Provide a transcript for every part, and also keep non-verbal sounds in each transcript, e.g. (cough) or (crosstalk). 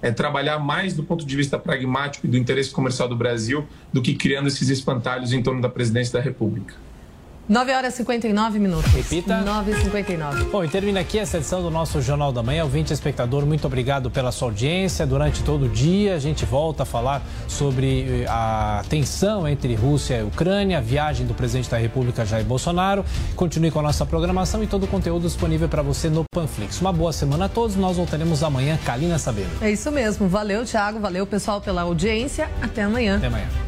é, trabalhar mais do ponto de vista pragmático e do interesse comercial do Brasil do que criando esses espantalhos em torno da presidência da República. 9 horas e 59 minutos. Repita. 9 e 59. Bom, e termina aqui essa edição do nosso Jornal da Manhã. Ouvinte espectador, muito obrigado pela sua audiência. Durante todo o dia, a gente volta a falar sobre eh, a tensão entre Rússia e Ucrânia, a viagem do presidente da República, Jair Bolsonaro. Continue com a nossa programação e todo o conteúdo disponível para você no Panflix. Uma boa semana a todos. Nós voltaremos amanhã. Kalina Sabelo. É isso mesmo. Valeu, Thiago. Valeu, pessoal, pela audiência. Até amanhã. Até amanhã.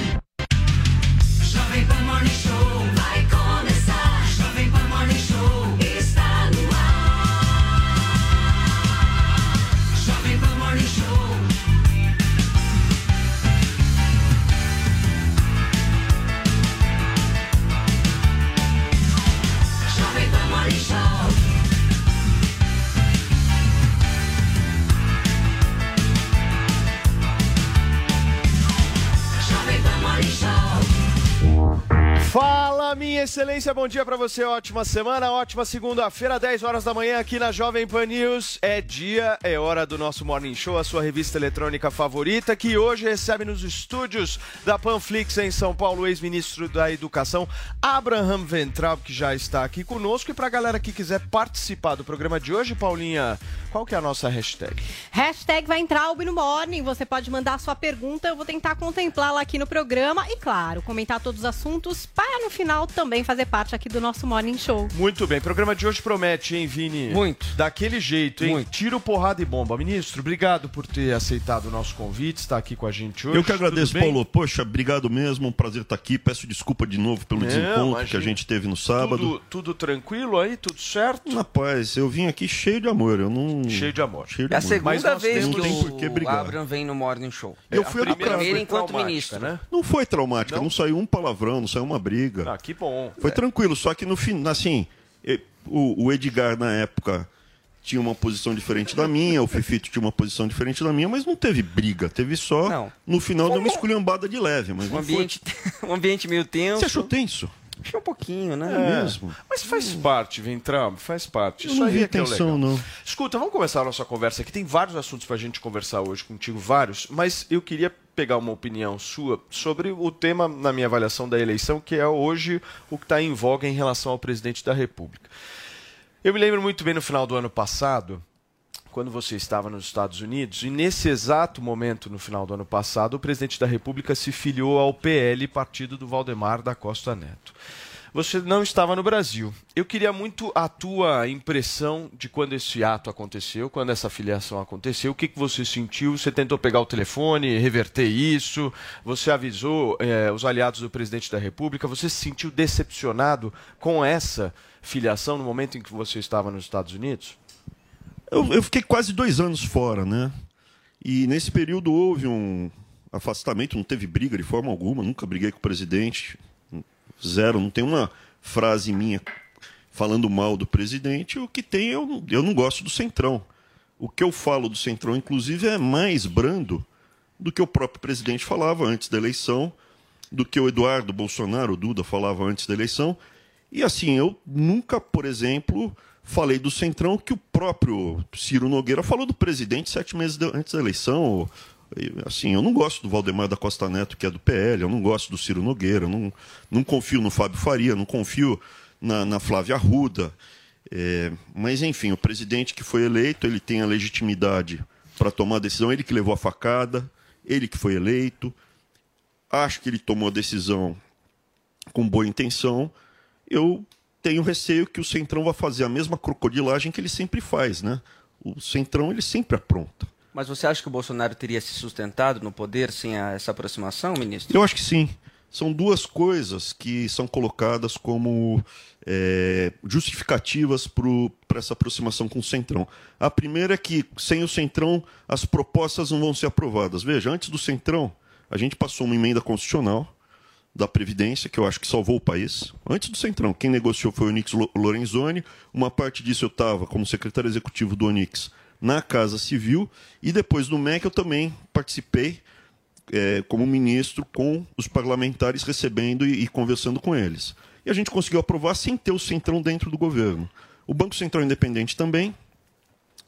Minha excelência, bom dia pra você, ótima semana, ótima segunda-feira, 10 horas da manhã aqui na Jovem Pan News. É dia, é hora do nosso Morning Show, a sua revista eletrônica favorita, que hoje recebe nos estúdios da Panflix em São Paulo, o ex-ministro da Educação, Abraham Ventral, que já está aqui conosco. E pra galera que quiser participar do programa de hoje, Paulinha, qual que é a nossa hashtag? Hashtag vai entrar no Morning. Você pode mandar a sua pergunta, eu vou tentar contemplá-la aqui no programa. E claro, comentar todos os assuntos para no final também fazer parte aqui do nosso Morning Show. Muito bem, o programa de hoje promete, hein, Vini? Muito. Daquele jeito, hein? Muito. Tiro, porrada e bomba. Ministro, obrigado por ter aceitado o nosso convite, estar aqui com a gente hoje. Eu que agradeço? Paulo. Poxa, obrigado mesmo. Um prazer estar aqui. Peço desculpa de novo pelo Não, desencontro imagina. que a gente teve no sábado. Tudo, tudo tranquilo aí? Tudo certo? Rapaz, eu vim aqui cheio de amor. Eu não. Cheio de amor. Cheio de É a amor. segunda Mas nós vez que o. Abraham vem no Morning Show. Eu É, fui a primeira Primeiro enquanto traumática, ministro. né? Não foi traumática, Não? não? saiu um palavrão, não saiu uma briga. Ah, que bom. Foi tranquilo, só que no fim, assim, o, o Edgar na época tinha uma posição diferente da minha, o Fefito tinha uma posição diferente da minha, mas não teve briga, teve só. Não. No final deu uma esculhambada de leve, mas Um não foi. ambiente, (laughs) um ambiente meio tenso. Você achou tenso? Achei um pouquinho, né? É mesmo? Mas faz parte, Ventram, faz parte. Eu Isso não aí vi é que é o tensão, legal. não. Escuta, vamos começar a nossa conversa aqui. Tem vários assuntos pra gente conversar hoje contigo, vários, mas eu queria pegar uma opinião sua sobre o tema, na minha avaliação da eleição, que é hoje o que está em voga em relação ao presidente da República. Eu me lembro muito bem no final do ano passado, quando você estava nos Estados Unidos, e nesse exato momento, no final do ano passado, o presidente da República se filiou ao PL, partido do Valdemar da Costa Neto. Você não estava no Brasil. Eu queria muito a tua impressão de quando esse ato aconteceu, quando essa filiação aconteceu. O que, que você sentiu? Você tentou pegar o telefone, reverter isso? Você avisou eh, os aliados do presidente da República? Você se sentiu decepcionado com essa filiação no momento em que você estava nos Estados Unidos? Eu, eu fiquei quase dois anos fora, né? E nesse período houve um afastamento, não teve briga de forma alguma, nunca briguei com o presidente. Zero, não tem uma frase minha falando mal do presidente. O que tem, eu, eu não gosto do Centrão. O que eu falo do Centrão, inclusive, é mais brando do que o próprio presidente falava antes da eleição, do que o Eduardo Bolsonaro, o Duda, falava antes da eleição. E assim, eu nunca, por exemplo, falei do Centrão que o próprio Ciro Nogueira falou do presidente sete meses antes da eleição. Assim, eu não gosto do Valdemar da Costa Neto, que é do PL, eu não gosto do Ciro Nogueira, não, não confio no Fábio Faria, não confio na, na Flávia Arruda. É, mas, enfim, o presidente que foi eleito, ele tem a legitimidade para tomar a decisão, ele que levou a facada, ele que foi eleito. Acho que ele tomou a decisão com boa intenção. Eu tenho receio que o Centrão vai fazer a mesma crocodilagem que ele sempre faz, né? O Centrão, ele sempre apronta. Mas você acha que o Bolsonaro teria se sustentado no poder sem a- essa aproximação, ministro? Eu acho que sim. são duas coisas que são colocadas como é, justificativas para essa aproximação com o Centrão. A primeira é que, sem o Centrão, as propostas não vão ser aprovadas. Veja, antes do Centrão, a gente passou uma emenda constitucional da Previdência, que eu acho que salvou o país. Antes do Centrão, quem negociou foi o Onix Lo- Lorenzoni. Uma parte disso eu estava como secretário executivo do Onix na Casa Civil. E depois no MEC eu também participei é, como ministro com os parlamentares recebendo e, e conversando com eles. E a gente conseguiu aprovar sem ter o Centrão dentro do governo. O Banco Central Independente também.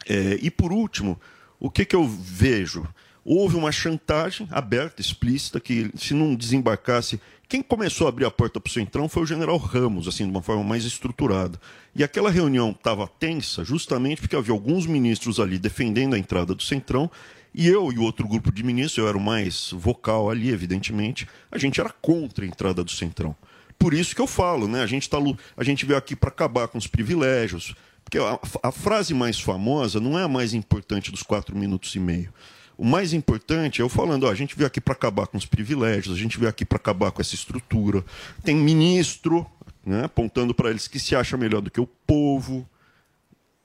É, e por último, o que, que eu vejo? Houve uma chantagem aberta, explícita, que se não desembarcasse. Quem começou a abrir a porta para o Centrão foi o general Ramos, assim, de uma forma mais estruturada. E aquela reunião estava tensa justamente porque havia alguns ministros ali defendendo a entrada do Centrão e eu e o outro grupo de ministros, eu era o mais vocal ali, evidentemente, a gente era contra a entrada do Centrão. Por isso que eu falo, né? A gente, tá, a gente veio aqui para acabar com os privilégios. Porque a, a frase mais famosa não é a mais importante dos quatro minutos e meio. O mais importante é eu falando, ó, a gente veio aqui para acabar com os privilégios, a gente veio aqui para acabar com essa estrutura. Tem ministro né, apontando para eles que se acha melhor do que o povo.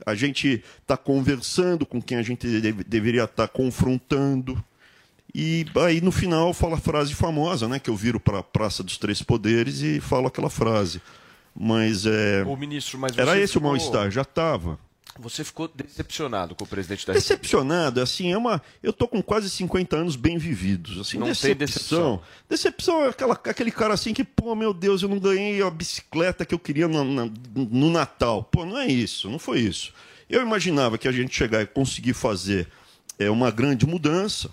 A gente está conversando com quem a gente deve- deveria estar confrontando. E aí no final fala a frase famosa, né? Que eu viro para a Praça dos Três Poderes e falo aquela frase. Mas é. Ô, ministro, mas Era esse ficou- o mal-estar, já estava. Você ficou decepcionado com o presidente da. Decepcionado, assim, é uma. Eu tô com quase 50 anos bem vividos. Assim, Não tem decepção. decepção. Decepção é aquela, aquele cara assim que, pô, meu Deus, eu não ganhei a bicicleta que eu queria no, na- no Natal. Pô, não é isso, não foi isso. Eu imaginava que a gente chegar e conseguir fazer é, uma grande mudança.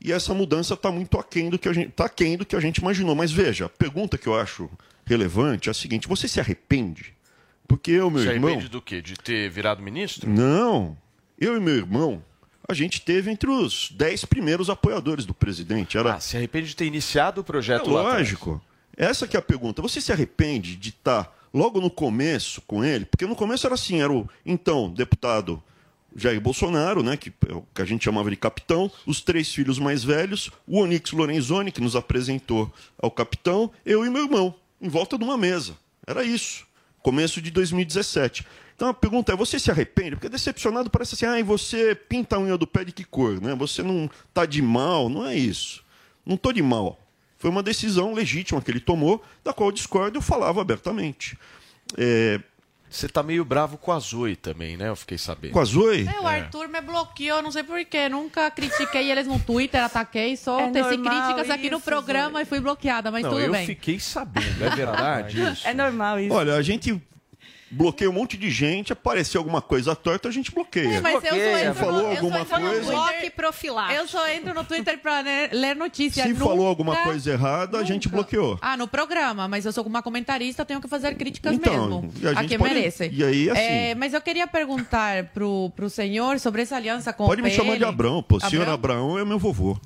E essa mudança está muito aquém do que a gente tá aquém do que a gente imaginou. Mas veja, a pergunta que eu acho relevante é a seguinte: você se arrepende? Porque eu, meu Se irmão. arrepende do quê? De ter virado ministro? Não. Eu e meu irmão, a gente teve entre os dez primeiros apoiadores do presidente. Era Ah, se arrepende de ter iniciado o é projeto lá atrás. lógico. Essa que é a pergunta. Você se arrepende de estar logo no começo com ele? Porque no começo era assim, era o então deputado Jair Bolsonaro, né, que, é que a gente chamava de capitão, os três filhos mais velhos, o Onix Lorenzoni, que nos apresentou ao capitão, eu e meu irmão, em volta de uma mesa. Era isso. Começo de 2017. Então a pergunta é: você se arrepende? Porque decepcionado parece assim, ah, e você pinta a unha do pé de que cor? Né? Você não tá de mal, não é isso. Não tô de mal. Foi uma decisão legítima que ele tomou, da qual eu discordo eu falava abertamente. É, Você tá meio bravo com a Zoe também, né? Eu fiquei sabendo. com a Zoe? É, o Arthur me bloqueou, não sei porquê. Nunca critiquei eles no Twitter, ataquei, só É teci críticas aqui no isso, programa e fui bloqueada, mas Não, tudo eu bem. fiquei sabendo. É verdade (laughs) isso? É normal isso. Olha, a gente bloqueia um monte de gente, apareceu alguma coisa torta, a gente bloqueia. É, mas eu só Bloqueia. entro Falou no, eu só alguma entro no coisa? Bloque Twitter, profilático. eu só entro no Twitter pra ler, ler notícias. Se Nunca- falou alguma coisa errada, a gente nunca. bloqueou. Ah, no programa, mas eu sou uma comentarista, tenho que fazer críticas Então, mesmo. a a, quem pode- merece. e aí, assim- É, mas eu queria perguntar pro, pro senhor sobre essa aliança com Pode o me PL. chamar de Abrão, pô. Senhor Abrão? Abraão é meu vovô.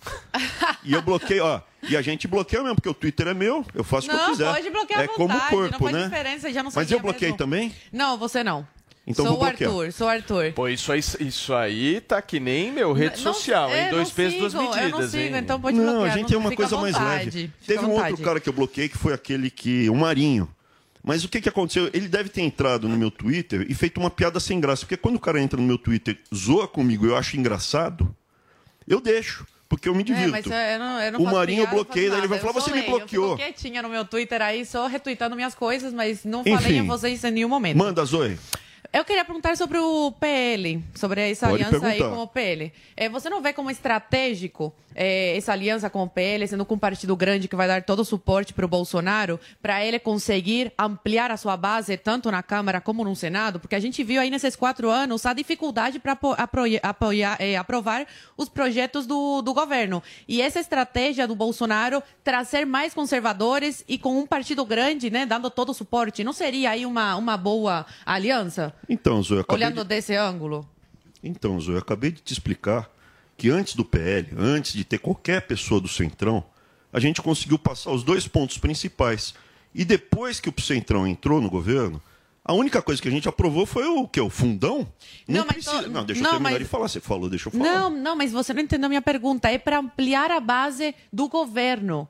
e eu bloqueio, ó. E a gente bloqueia mesmo, porque o Twitter é meu, eu faço o que eu Não, quiser. pode bloquear é à como o vontade, corpo, não faz né? diferença, já não Mas eu bloqueei mesmo. também? Não, você não. Então sou vou o bloquear. Arthur, sou o Arthur. Pô, isso aí, isso aí tá que nem meu rede Não- social, é, hein? Dois não pesos, duas sigo, eu não medidas, sigo, hein? então pode Não, bloquear. a gente tem uma fica à coisa mais vontade, leve. fica Teve um outro vontade. cara que eu bloqueei, que foi aquele que. O Marinho. Mas o que, que aconteceu? Ele deve ter entrado no meu Twitter e feito uma piada sem graça. Porque quando o cara entra no meu Twitter, zoa comigo e eu acho engraçado, eu deixo. Porque eu me É, divirto. mas eu, eu não, eu não O Marinho eu bloqueei, faço daí ele vai falar, Eu "Você me leio, Eu bloqueou." fico quietinha no meu Twitter aí, só retweetando minhas coisas, mas não falei Enfim. a vocês em nenhum momento. Manda, Zoe. Eu queria perguntar sobre o PL, sobre essa Pode aliança aí perguntar. com o PL. É, você não vê como estratégico é, essa aliança com o PL, sendo com um partido grande que vai dar todo o suporte para o Bolsonaro, para ele conseguir ampliar a sua base tanto na Câmara como no Senado? Porque a gente viu aí nesses quatro anos a dificuldade para apoiar, é, aprovar os projetos do, do governo. E essa estratégia do Bolsonaro trazer mais conservadores e com um partido grande, né, dando todo o suporte, não seria aí uma, uma boa aliança? Então, Zoe, Olhando de... desse ângulo. Então, Zoe, eu acabei de te explicar que antes do PL, antes de ter qualquer pessoa do Centrão, a gente conseguiu passar os dois pontos principais. E depois que o Centrão entrou no governo, a única coisa que a gente aprovou foi o que? O fundão? Não, Não, precisa. tô- Não, deixa não, eu terminar mas- de falar. Você falou, deixa eu falar. Não, não, mas você não entendeu a minha pergunta. É para ampliar a base do governo.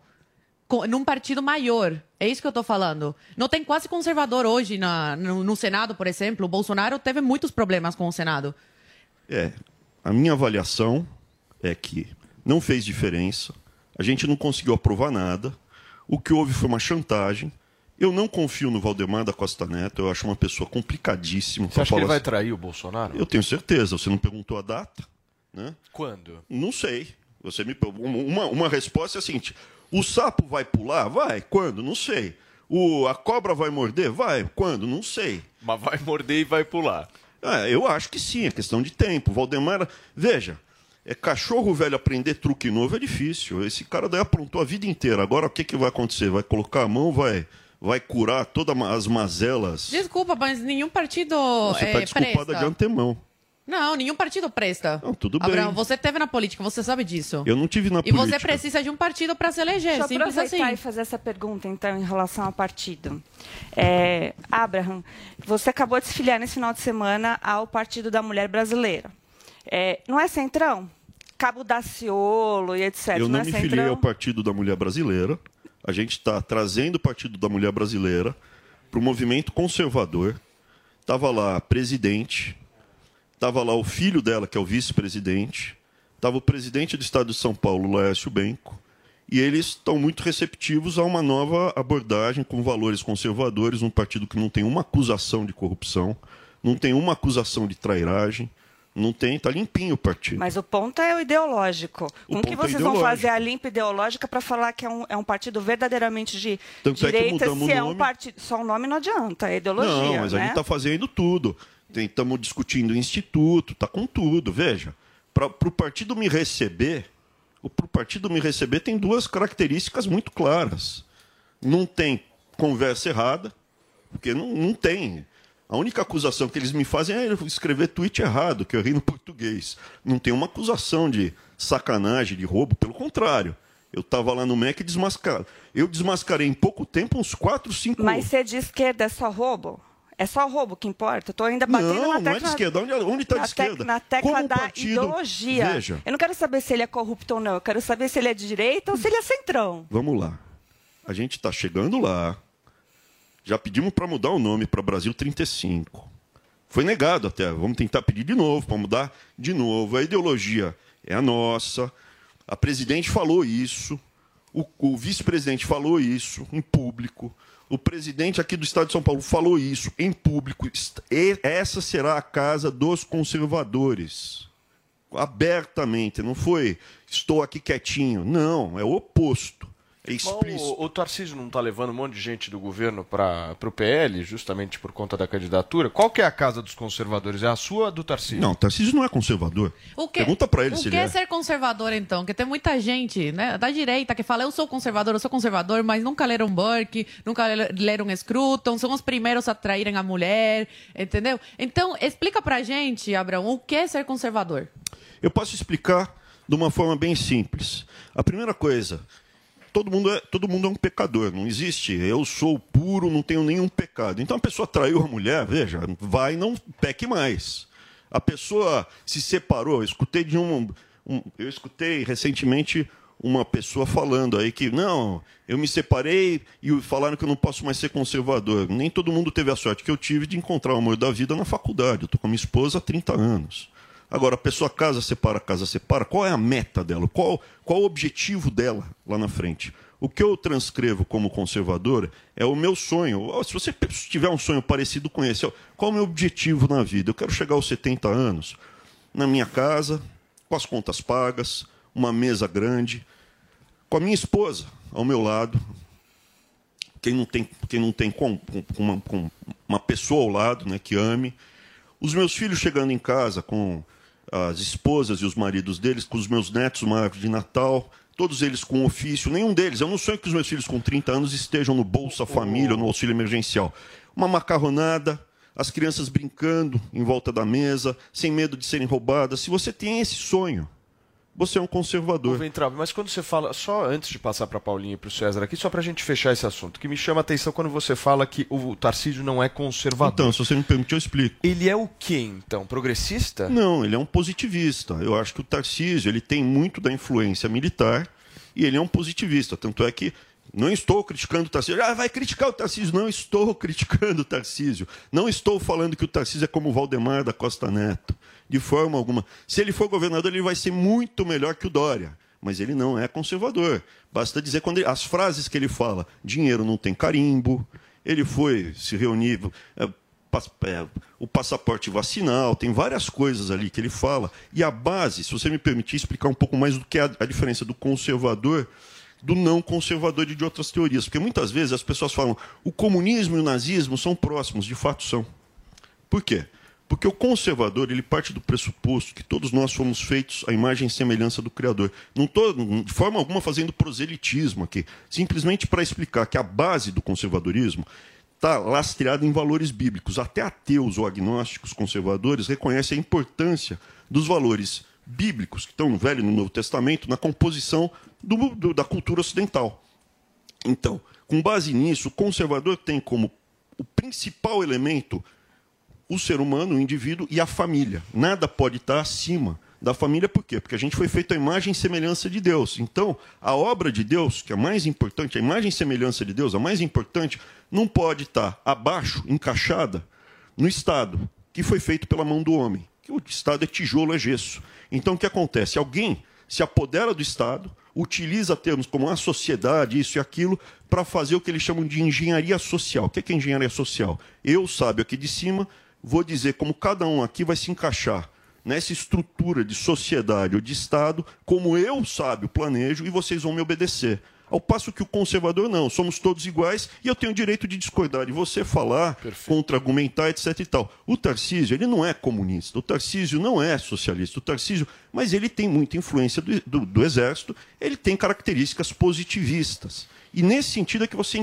num partido maior. É isso que eu tô falando. Não tem quase conservador hoje na, no, no Senado, por exemplo. O Bolsonaro teve muitos problemas com o Senado. É, a minha avaliação é que não fez diferença, a gente não conseguiu aprovar nada, o que houve foi uma chantagem. Eu não confio no Valdemar da Costa Neto, eu acho uma pessoa complicadíssima. Você acha que ele vai assim. trair o Bolsonaro? Eu tenho certeza, você não perguntou a data, né? Quando? Não sei. Você me uma, uma resposta é a seguinte: o sapo vai pular? Vai. Quando? Não sei. O, a cobra vai morder? Vai. Quando? Não sei. Mas vai morder e vai pular. É, eu acho que sim, é questão de tempo. Valdemar, veja, é cachorro velho aprender truque novo é difícil. Esse cara daí aprontou a vida inteira. Agora o que, que vai acontecer? Vai colocar a mão, vai, vai curar todas as mazelas. Desculpa, mas nenhum partido Você é, está desculpada presta. de antemão. Não, nenhum partido presta. Não, tudo bem. Abraão, você teve na política, você sabe disso. Eu não tive na E política. você precisa de um partido para se eleger, Deixa eu simples aproveitar assim. e fazer essa pergunta, então, em relação ao partido. É, Abraham, você acabou de se filiar nesse final de semana ao Partido da Mulher Brasileira. É, não é Centrão? Cabo Daciolo e etc. Eu não me Centrão? filiei ao Partido da Mulher Brasileira. A gente está trazendo o Partido da Mulher Brasileira para o movimento conservador. Estava lá presidente, estava lá o filho dela, que é o vice-presidente, estava o presidente do Estado de São Paulo, Laércio Benco, e eles estão muito receptivos a uma nova abordagem com valores conservadores, um partido que não tem uma acusação de corrupção, não tem uma acusação de trairagem, não tem, está limpinho o partido. Mas o ponto é o ideológico. O Com que é vocês vão ideológico. fazer a limpa ideológica para falar que é um, é um partido verdadeiramente de Tanto é direita, mudamos se o é um partido. Só o nome não adianta, é ideologia. Não, mas a né? gente está fazendo tudo. Estamos discutindo o instituto, está com tudo. Veja, para o partido me receber, para o partido me receber tem duas características muito claras. Não tem conversa errada, porque não, não tem. A única acusação que eles me fazem é eu escrever tweet errado, que eu errei no português. Não tem uma acusação de sacanagem, de roubo, pelo contrário. Eu estava lá no MEC desmascarado. Eu desmascarei em pouco tempo uns 4, 5 Mas ser de esquerda é só roubo? É só roubo que importa? Estou ainda batendo Não, na não é tecla... de esquerda. Onde- onde tá de esquerda? Na tecla Como da partido- ideologia. Veja. Eu não quero saber se ele é corrupto ou não. Eu quero saber se ele é de direita ou se ele é centrão. Vamos lá. A gente está chegando lá. Já pedimos para mudar o nome para Brasil 35. Foi negado até. Vamos tentar pedir de novo para mudar de novo. A ideologia é a nossa. A presidente falou isso. O, o vice-presidente falou isso em público. O presidente aqui do Estado de São Paulo falou isso em público. E essa será a casa dos conservadores abertamente, não foi estou aqui quietinho. Não, é o oposto. É explícito. O, o Tarcísio não está levando um monte de gente do governo para o PL, justamente por conta da candidatura. Qual que é a casa dos conservadores? É a sua ou a do Tarcísio? Não, Tarcísio não é conservador. O que, Pergunta para ele o se que ele é é. ser conservador, então? Porque tem muita gente né, da direita que fala, eu sou conservador, eu sou conservador, mas nunca leram Burke, nunca le- leram Scruton, são os primeiros a traírem a mulher, entendeu? Então, explica pra gente, Abraão, o que é ser conservador? Eu posso explicar de uma forma bem simples. A primeira coisa, todo mundo é, todo mundo é um pecador, não existe. Eu sou puro, não tenho nenhum pecado. Então a pessoa traiu a mulher, veja, vai e não peque mais. A pessoa se separou. Eu escutei de um, um- eu escutei recentemente uma pessoa falando aí que não, eu me separei e falaram que eu não posso mais ser conservador. Nem todo mundo teve a sorte que eu tive de encontrar o amor da vida na faculdade. Eu estou com a minha esposa há 30 anos. Agora, a pessoa casa, separa, casa, separa. Qual é a meta dela? Qual, qual o objetivo dela lá na frente? O que eu transcrevo como conservador é o meu sonho. Se você tiver um sonho parecido com esse, qual é o meu objetivo na vida? Eu quero chegar aos 70 anos, na minha casa, com as contas pagas, uma mesa grande, com a minha esposa ao meu lado. Quem não tem, quem não tem com, com uma, com uma pessoa ao lado né, que ame. Os meus filhos chegando em casa com as esposas e os maridos deles, com os meus netos, uma árvore de Natal, todos eles com ofício, nenhum deles. Eu não sonho que os meus filhos com 30 anos estejam no Bolsa Família no auxílio emergencial. Uma macarronada, as crianças brincando em volta da mesa, sem medo de serem roubadas. Se você tem esse sonho, você é um conservador. Ô, Ventralbe, mas quando você fala, só antes de passar para Paulinho e para o César aqui, só para a gente fechar esse assunto, que me chama a atenção quando você fala que o Tarcísio não é conservador. Então, se você me permitir, eu explico. Ele é o quê, então? Progressista? Não, ele é um positivista. Eu acho que o Tarcísio ele tem muito da influência militar e ele é um positivista. Tanto é que Não estou criticando o Tarcísio. Ah, vai criticar o Tarcísio. Não estou (laughs) criticando o Tarcísio. Não estou falando que o Tarcísio é como o Valdemar da Costa Neto. De forma alguma. Se ele for governador, ele vai ser muito melhor que o Dória. Mas ele não é conservador. Basta dizer quando ele- as frases que ele fala: dinheiro não tem carimbo. Ele foi se reunir. é, é, o passaporte vacinal, tem várias coisas ali que ele fala. E a base, se você me permitir explicar um pouco mais do que é a diferença do conservador do não conservador e de outras teorias. Porque muitas vezes as pessoas falam o comunismo e o nazismo são próximos, de fato são. Por quê? Porque o conservador ele parte do pressuposto que todos nós fomos feitos à imagem e semelhança do Criador. Não estou, de forma alguma, fazendo proselitismo aqui. Simplesmente para explicar que a base do conservadorismo está lastreada em valores bíblicos. Até ateus ou agnósticos conservadores reconhecem a importância dos valores bíblicos que estão no Velho e no Novo Testamento na composição do- do- da cultura ocidental. Então, com base nisso, o conservador tem como o principal elemento o ser humano, o indivíduo e a família. Nada pode estar acima da família, por quê? Porque a gente foi feito à imagem e semelhança de Deus. Então, a obra de Deus, que é a mais importante, a imagem e semelhança de Deus, a mais importante, não pode estar abaixo, encaixada, no Estado, que foi feito pela mão do homem. Que o Estado é tijolo, é gesso. Então, o que acontece? Alguém se apodera do Estado, utiliza termos como a sociedade, isso e aquilo, para fazer o que eles chamam de engenharia social. O que é, que é engenharia social? Eu, sábio aqui de cima, vou dizer como cada um aqui vai se encaixar nessa estrutura de sociedade ou de Estado, como eu, sábio, planejo, e vocês vão me obedecer. Ao passo que o conservador não, somos todos iguais e eu tenho o direito de discordar de você, falar, contra-argumentar, etc. e tal. O Tarcísio, ele não é comunista, o Tarcísio não é socialista, o Tarcísio, mas ele tem muita influência do, do- do exército, ele tem características positivistas. E nesse sentido é que você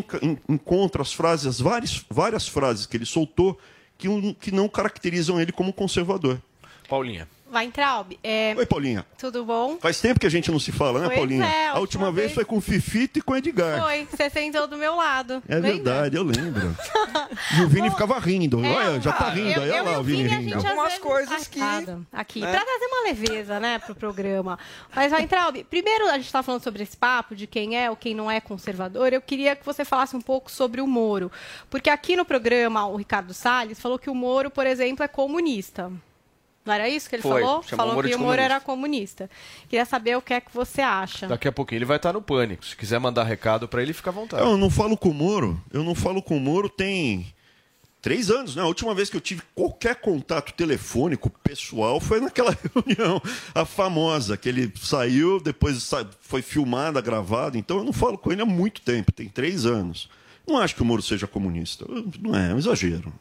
encontra as frases, as várias, várias frases que ele soltou que, que não caracterizam ele como conservador. Paulinha. Weintraub, é, Oi, Paulinha. tudo bom? Faz tempo que a gente não se fala, né, Pois Paulinha? é, a a última última vez vez- foi com o Fifito e com o Edgar. Foi, você sentou do meu lado. É lembra? verdade, eu lembro. (laughs) E o Vini ficava rindo. Olha, já tá rindo. eu- Aí, olha eu lá e o Vini Vini, a rindo. gente Algumas coisas que- Aqui, né? pra trazer uma leveza, né, pro programa. Mas, Weintraub, primeiro a gente tá falando sobre esse papo de quem é ou quem não é conservador. Eu queria que você falasse um pouco sobre o Moro. Porque aqui no programa, o Ricardo Salles falou que o Moro, por exemplo, é comunista. Não era isso que ele Foi, falou? chamou falou o Moro que de o Moro era comunista. Queria saber o que é que você acha. Daqui a pouquinho ele vai estar no pânico. Se quiser mandar recado para ele, fica à vontade. Eu não falo com o Moro. Eu não falo com o Moro tem três anos, né? A última vez que eu tive qualquer contato telefônico pessoal foi naquela (laughs) reunião, a famosa, que ele saiu, depois foi filmada, gravada. Então eu não falo com ele há muito tempo, tem três anos. Não acho que o Moro seja comunista. Não é, é um exagero.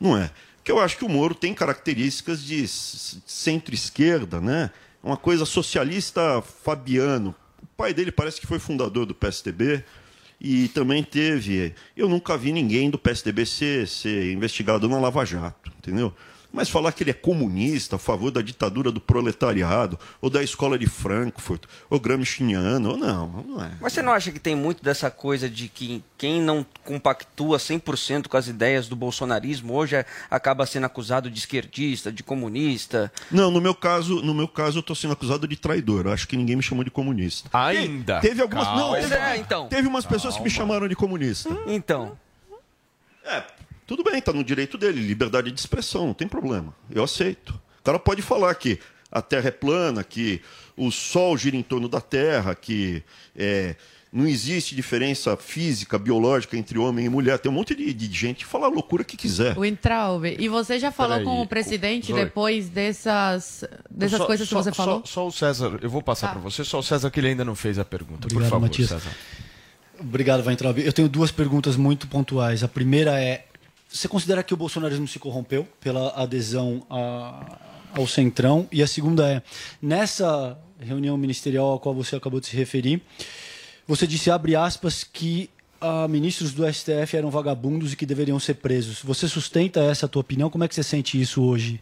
Não é. Porque eu acho que o Moro tem características de centro-esquerda, né? Uma coisa socialista fabiano. O pai dele parece que foi fundador do PSDB e também teve. Eu nunca vi ninguém do PSDB ser, ser investigado na Lava Jato, entendeu? Mas falar que ele é comunista, a favor da ditadura do proletariado, ou da escola de Frankfurt, ou Gramsciano, ou não, não é. Mas você não acha que tem muito dessa coisa de que quem não compactua 100% com as ideias do bolsonarismo hoje é- acaba sendo acusado de esquerdista, de comunista? Não, no meu caso, no meu caso eu estou sendo acusado de traidor. Eu acho que ninguém me chamou de comunista. Ainda. Teve algumas, não, Calma. teve, É, então. teve umas pessoas que me chamaram de comunista. Então, É, tudo bem, tá no direito dele, liberdade de expressão, não tem problema. Eu aceito. O cara pode falar que a Terra é plana, que o Sol gira em torno da Terra, que é, não existe diferença física, biológica entre homem e mulher. Tem um monte de, de gente que fala a loucura que quiser. Weintraub, e você já falou Peraí, com o presidente Oi. depois dessas, dessas Só- coisas que só- você falou? Só, só o César, eu vou passar Tá. para você, só o César que ele ainda não fez a pergunta. Obrigado, Por favor, Matias. César. Obrigado, Weintraub. Eu tenho duas perguntas muito pontuais. A primeira é: você considera que o bolsonarismo se corrompeu pela adesão a- ao Centrão? E a segunda é: nessa reunião ministerial a qual você acabou de se referir, você disse, abre aspas, que ah, ministros do STF eram vagabundos e que deveriam ser presos. Você sustenta essa tua opinião? Como é que você sente isso hoje?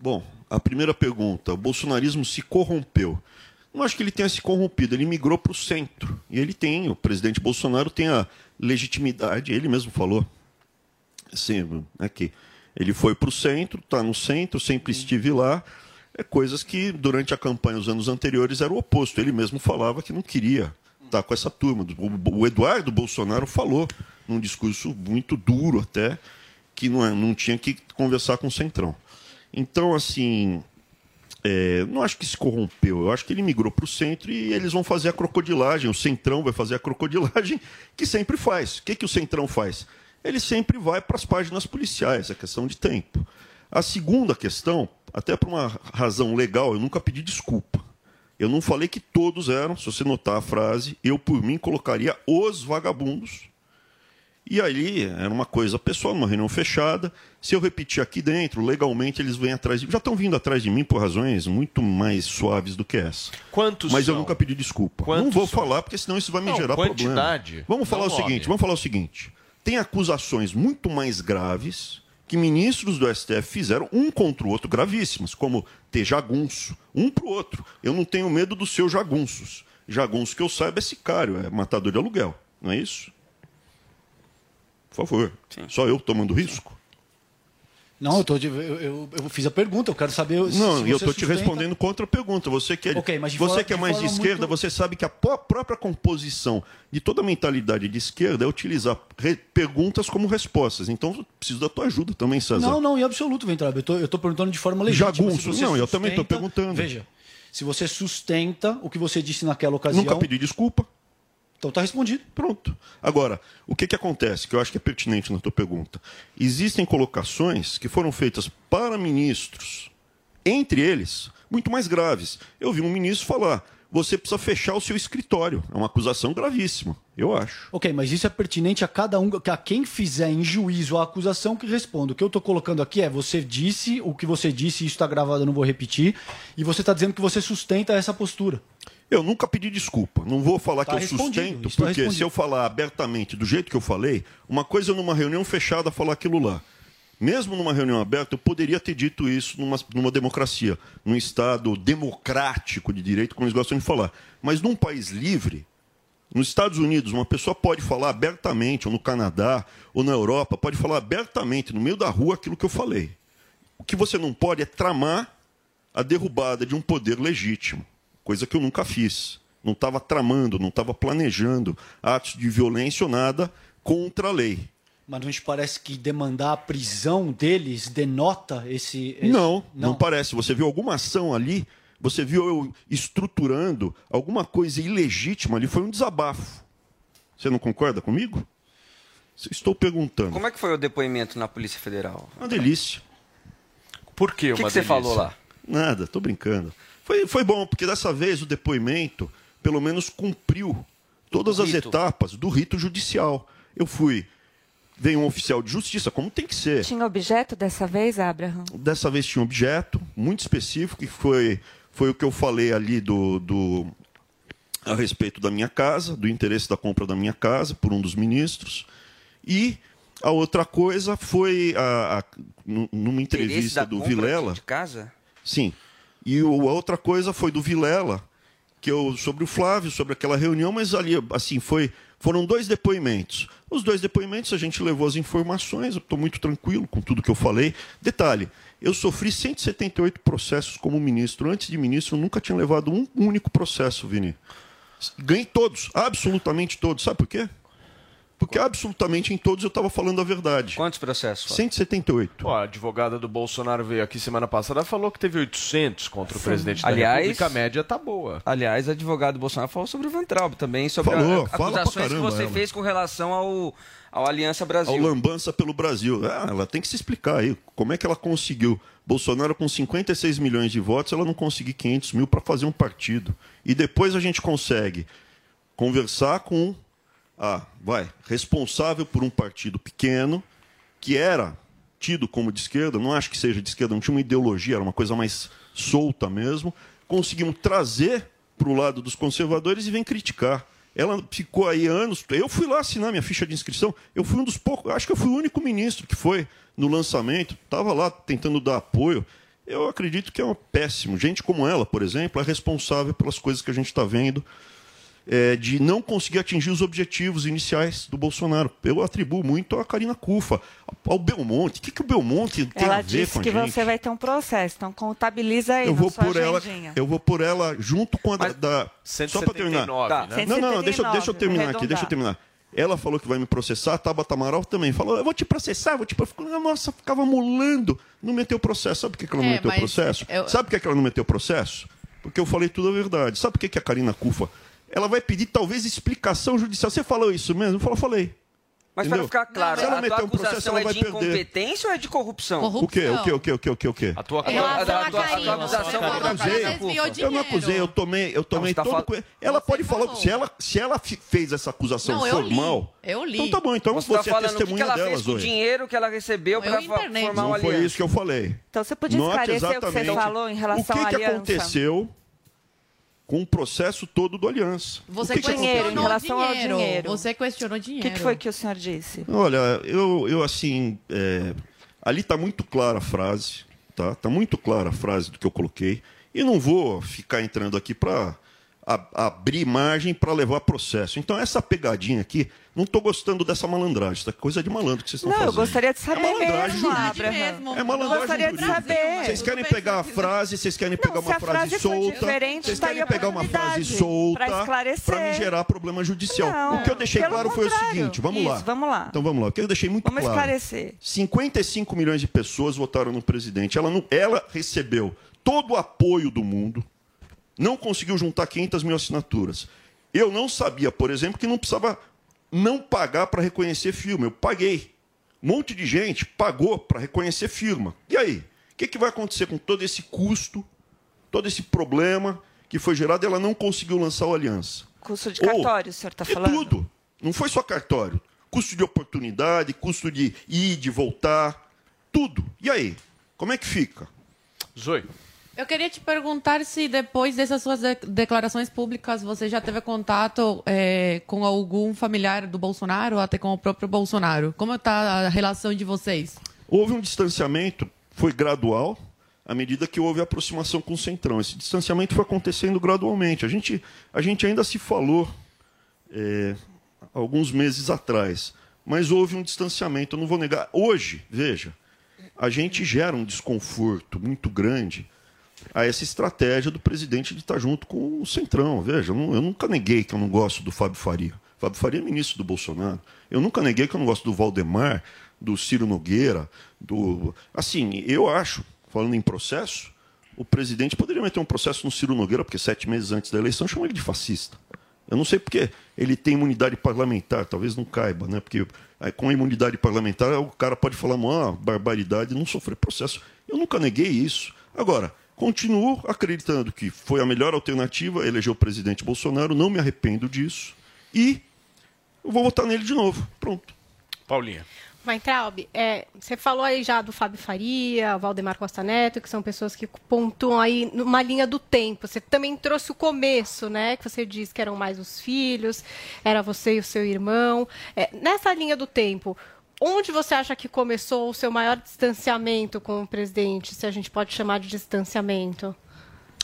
Bom, a primeira pergunta: o bolsonarismo se corrompeu. Não acho que ele tenha se corrompido, ele migrou para o centro. E ele tem, o presidente Bolsonaro tem a legitimidade, ele mesmo falou, é que ele foi para o centro, está no centro, sempre estive lá. É coisas que durante a campanha, os anos anteriores, era o oposto. Ele mesmo falava que não queria tá com essa turma. O, o Eduardo Bolsonaro falou num discurso muito duro até que não, é- não tinha que conversar com o Centrão. Então, assim, é, não acho que se corrompeu. Eu acho que ele migrou para o centro e eles vão fazer a crocodilagem. O Centrão vai fazer a crocodilagem que sempre faz. O que, que o Centrão faz? Ele sempre vai para as páginas policiais, é questão de tempo. A segunda questão, até por uma razão legal, eu nunca pedi desculpa. Eu não falei que todos eram, se você notar a frase, eu por mim colocaria os vagabundos. E aí era uma coisa pessoal, numa reunião fechada. Se eu repetir aqui dentro, legalmente eles vêm atrás de mim. Já estão vindo atrás de mim por razões muito mais suaves do que essa. Quantos Mas eu são? nunca pedi desculpa. Quantos não vou são? falar, porque senão isso vai me Não, gerar quantidade, problema. Vamos falar não o seguinte, nome. vamos falar o seguinte. Tem acusações muito mais graves que ministros do STF fizeram um contra o outro gravíssimas, como ter jagunço, um pro outro. Eu não tenho medo dos seus jagunços. Jagunço que eu saiba é sicário, é matador de aluguel, não é isso? Por favor. Só eu tomando risco? Não, eu, tô eu, eu- eu fiz a pergunta, eu quero saber. Não, eu estou te sustenta- respondendo contra a pergunta. Você que é, Ok, mas de você forma- que é mais de forma esquerda, muito- você sabe que a pró- própria composição de toda a mentalidade de esquerda é utilizar perguntas como respostas. Então, eu preciso da tua ajuda também, César. Não, não, em absoluto, Ventrab. Eu tô perguntando de forma legítima. Jagunço. Não, eu também sustenta- perguntando. Veja, se você sustenta o que você disse naquela ocasião. Nunca pedi desculpa. Então tá respondido. Pronto. Agora, o que, que acontece, que eu acho que é pertinente na tua pergunta? Existem colocações que foram feitas para ministros, entre eles, muito mais graves. Eu vi um ministro falar: você precisa fechar o seu escritório. É uma acusação gravíssima, eu acho. Ok, mas isso é pertinente a cada um, a quem fizer em juízo a acusação que responda. O que eu estou colocando aqui é: você disse o que você disse, isso está gravado, eu não vou repetir, e você está dizendo que você sustenta essa postura. Eu nunca pedi desculpa. Não vou falar Tá que eu sustento, tá porque respondido. se eu falar abertamente do jeito que eu falei, uma coisa é numa reunião fechada falar aquilo lá. Mesmo numa reunião aberta, eu poderia ter dito isso numa, numa democracia, num Estado democrático de direito, como eles gostam de falar. Mas num país livre, nos Estados Unidos, uma pessoa pode falar abertamente, ou no Canadá, ou na Europa, pode falar abertamente, no meio da rua, aquilo que eu falei. O que você não pode é tramar a derrubada de um poder legítimo, coisa que eu nunca fiz. Não estava tramando, não estava planejando atos de violência ou nada contra a lei. Mas não te parece que demandar a prisão deles denota esse. esse- Não, não, parece. Você viu alguma ação ali? Você viu eu estruturando alguma coisa ilegítima ali? Foi um desabafo. Você não concorda comigo? Estou perguntando. Como é que foi o depoimento na Polícia Federal? Uma delícia. Por que O que, uma que você falou lá? Nada, tô brincando. Foi, foi bom, porque dessa vez o depoimento, pelo menos, cumpriu todas as etapas do rito judicial. Eu fui. Veio um oficial de justiça, como tem que ser. Tinha objeto dessa vez, Abraham? Dessa vez tinha um objeto muito específico, que foi, foi o que eu falei ali do, do, a respeito da minha casa, do interesse da compra da minha casa, por um dos ministros. E a outra coisa foi, a, a- nu- numa Interesse entrevista da do compra Vilela. De casa? Sim. E a outra coisa foi do Vilela, que eu sobre o Flávio, sobre aquela reunião, mas ali assim foi, foram dois depoimentos. Os dois depoimentos a gente levou as informações, eu estou muito tranquilo com tudo que eu falei. Detalhe, eu sofri 178 processos como ministro. Antes de ministro, eu nunca tinha levado um único processo, Vini. Ganhei todos, absolutamente todos. Sabe por quê? Porque absolutamente em todos eu estava falando a verdade. Quantos processos? Fábio? 178. Pô, a advogada do Bolsonaro veio aqui semana passada e falou que teve 800 contra o Sim. presidente da Aliás- República. A média tá boa. Aliás, o advogado Bolsonaro falou sobre o Ventralb também, sobre Falou, a- fala pra acusações que caramba você ela. fez com relação ao, ao Aliança Brasil. Ao lambança pelo Brasil. Ah, ela tem que se explicar aí. Como é que ela conseguiu? Bolsonaro com 56 milhões de votos, ela não conseguiu 500 mil para fazer um partido. E depois a gente consegue conversar com a, vai, responsável por um partido pequeno, que era tido como de esquerda, não acho que seja de esquerda, não tinha uma ideologia, era uma coisa mais solta mesmo. Conseguimos trazer para o lado dos conservadores e vem criticar. Ela ficou aí anos. Eu fui lá assinar minha ficha de inscrição. Eu fui um dos poucos. Acho que eu fui o único ministro que foi no lançamento. Estava lá tentando dar apoio. Eu acredito que é um péssimo. Gente como ela, por exemplo, é responsável pelas coisas que a gente está vendo. É, de não conseguir atingir os objetivos iniciais do Bolsonaro. Eu atribuo muito à Karina Cufa, ao Belmonte. O que, que o Belmonte tem Ela a ver disse com a que gente? você vai ter um processo, então contabiliza aí eu na vou sua por ela, eu vou por ela junto com a da, da só para terminar. 179, Tá. né? Não, não, não, deixa, eu- deixa eu 179, terminar aqui, arredondar. deixa eu terminar. Ela falou que vai me processar, a Tabata Amaral também falou, eu vou te processar, vou te processar. Nossa, ficava mulando, não meteu processo. Sabe por que, que ela não É, meteu mas processo? eu- Sabe por que, que ela não meteu processo? Porque eu falei tudo a verdade. Sabe por que, que a Karina Cufa, ela vai pedir talvez explicação judicial. Você falou isso mesmo? Eu falei. Mas para ficar claro, Se ela a tua meter um processo, acusação ela é de perder. incompetência ou é de corrupção? O quê? O quê? O quê? O quê? O quê? O quê? A tua a tua- à a tua- Karina, a tua acusação você Eu não acusei, eu não acusei, eu tomei, eu tomei você tá todo fal- cu- Ela Você pode falar, falou. se ela, se ela fez essa acusação Não, eu li. formal. Eu li. Então tá bom, então Você você, está é falando o que, que testemunha ela fez com o dinheiro que ela recebeu Eu para formar Não uma foi aliança. isso que eu falei. Então você podia esclarecer o que você falou em relação o que, à que aliança? aconteceu com o processo todo do Aliança. Você o que que Dinheiro, em questionou relação ao dinheiro. dinheiro. Você questionou O dinheiro. que, que foi que o senhor disse? Olha, eu, eu assim, é, ali está muito clara a frase, tá? Tá muito clara a frase do que eu coloquei. E não vou ficar entrando aqui para abrir margem para levar processo. Então essa pegadinha aqui, não estou gostando dessa malandragem, essa coisa de malandro que vocês estão Não, eu fazendo. gostaria de saber É malandragem mesmo, jurídica. Mesmo. É malandragem Gostaria de jurídica. saber. Vocês querem pegar a frase, vocês querem pegar Não, se uma a frase, frase for solta. diferente, Vocês tá querem a pegar uma frase solta pra me gerar problema judicial. Não, o que eu deixei claro foi o contrário. seguinte, vamos lá. Isso, vamos lá. Então vamos lá. O que eu deixei muito Vamos claro. esclarecer. 55 milhões de pessoas votaram no presidente. Ela, não, ela recebeu todo o apoio do mundo, não conseguiu juntar 500 mil assinaturas. Eu não sabia, por exemplo, que não precisava não pagar para reconhecer firma. Eu paguei. Um monte de gente pagou para reconhecer firma. E aí? O que, que vai acontecer com todo esse custo, todo esse problema que foi gerado e ela não conseguiu lançar o Aliança? Custo de Ou- cartório, o senhor está de falando? tudo. Não foi só cartório. Custo de oportunidade, custo de ir, de voltar, tudo. E aí? Como é que fica? Zoe. Eu queria te perguntar se depois dessas suas de- declarações públicas você já teve contato eh, com algum familiar do Bolsonaro ou até com o próprio Bolsonaro. Como está a relação de vocês? Houve um distanciamento, foi gradual, à medida que houve aproximação com o Centrão. Esse distanciamento foi acontecendo gradualmente. A gente, a gente ainda se falou é, alguns meses atrás, mas houve um distanciamento, eu não vou negar. Hoje, veja, a gente gera um desconforto muito grande a essa estratégia do presidente de estar junto com o Centrão. Veja, eu, nunca neguei que eu não gosto do Fábio Faria. Fábio Faria é ministro do Bolsonaro. Eu nunca neguei que eu não gosto do Valdemar, do Ciro Nogueira, do. Assim, eu acho, falando em processo, o presidente poderia meter um processo no Ciro Nogueira, porque sete meses antes da eleição chamou ele de fascista. Eu não sei porque ele tem imunidade parlamentar, talvez não caiba, né? Porque aí, com a imunidade parlamentar o cara pode falar uma barbaridade e não sofrer processo. Eu nunca neguei isso. Agora, continuo acreditando que foi a melhor alternativa eleger o presidente Bolsonaro, não me arrependo disso. E eu vou votar nele de novo. Pronto. Paulinha. Weintraub, é, você falou aí já do Fábio Faria, o Valdemar Costa Neto, que são pessoas que pontuam aí numa linha do tempo. Você também trouxe o começo, né? Que você disse que eram mais os filhos, era você e o seu irmão. É, nessa linha do tempo, onde você acha que começou o seu maior distanciamento com o presidente, se a gente pode chamar de distanciamento?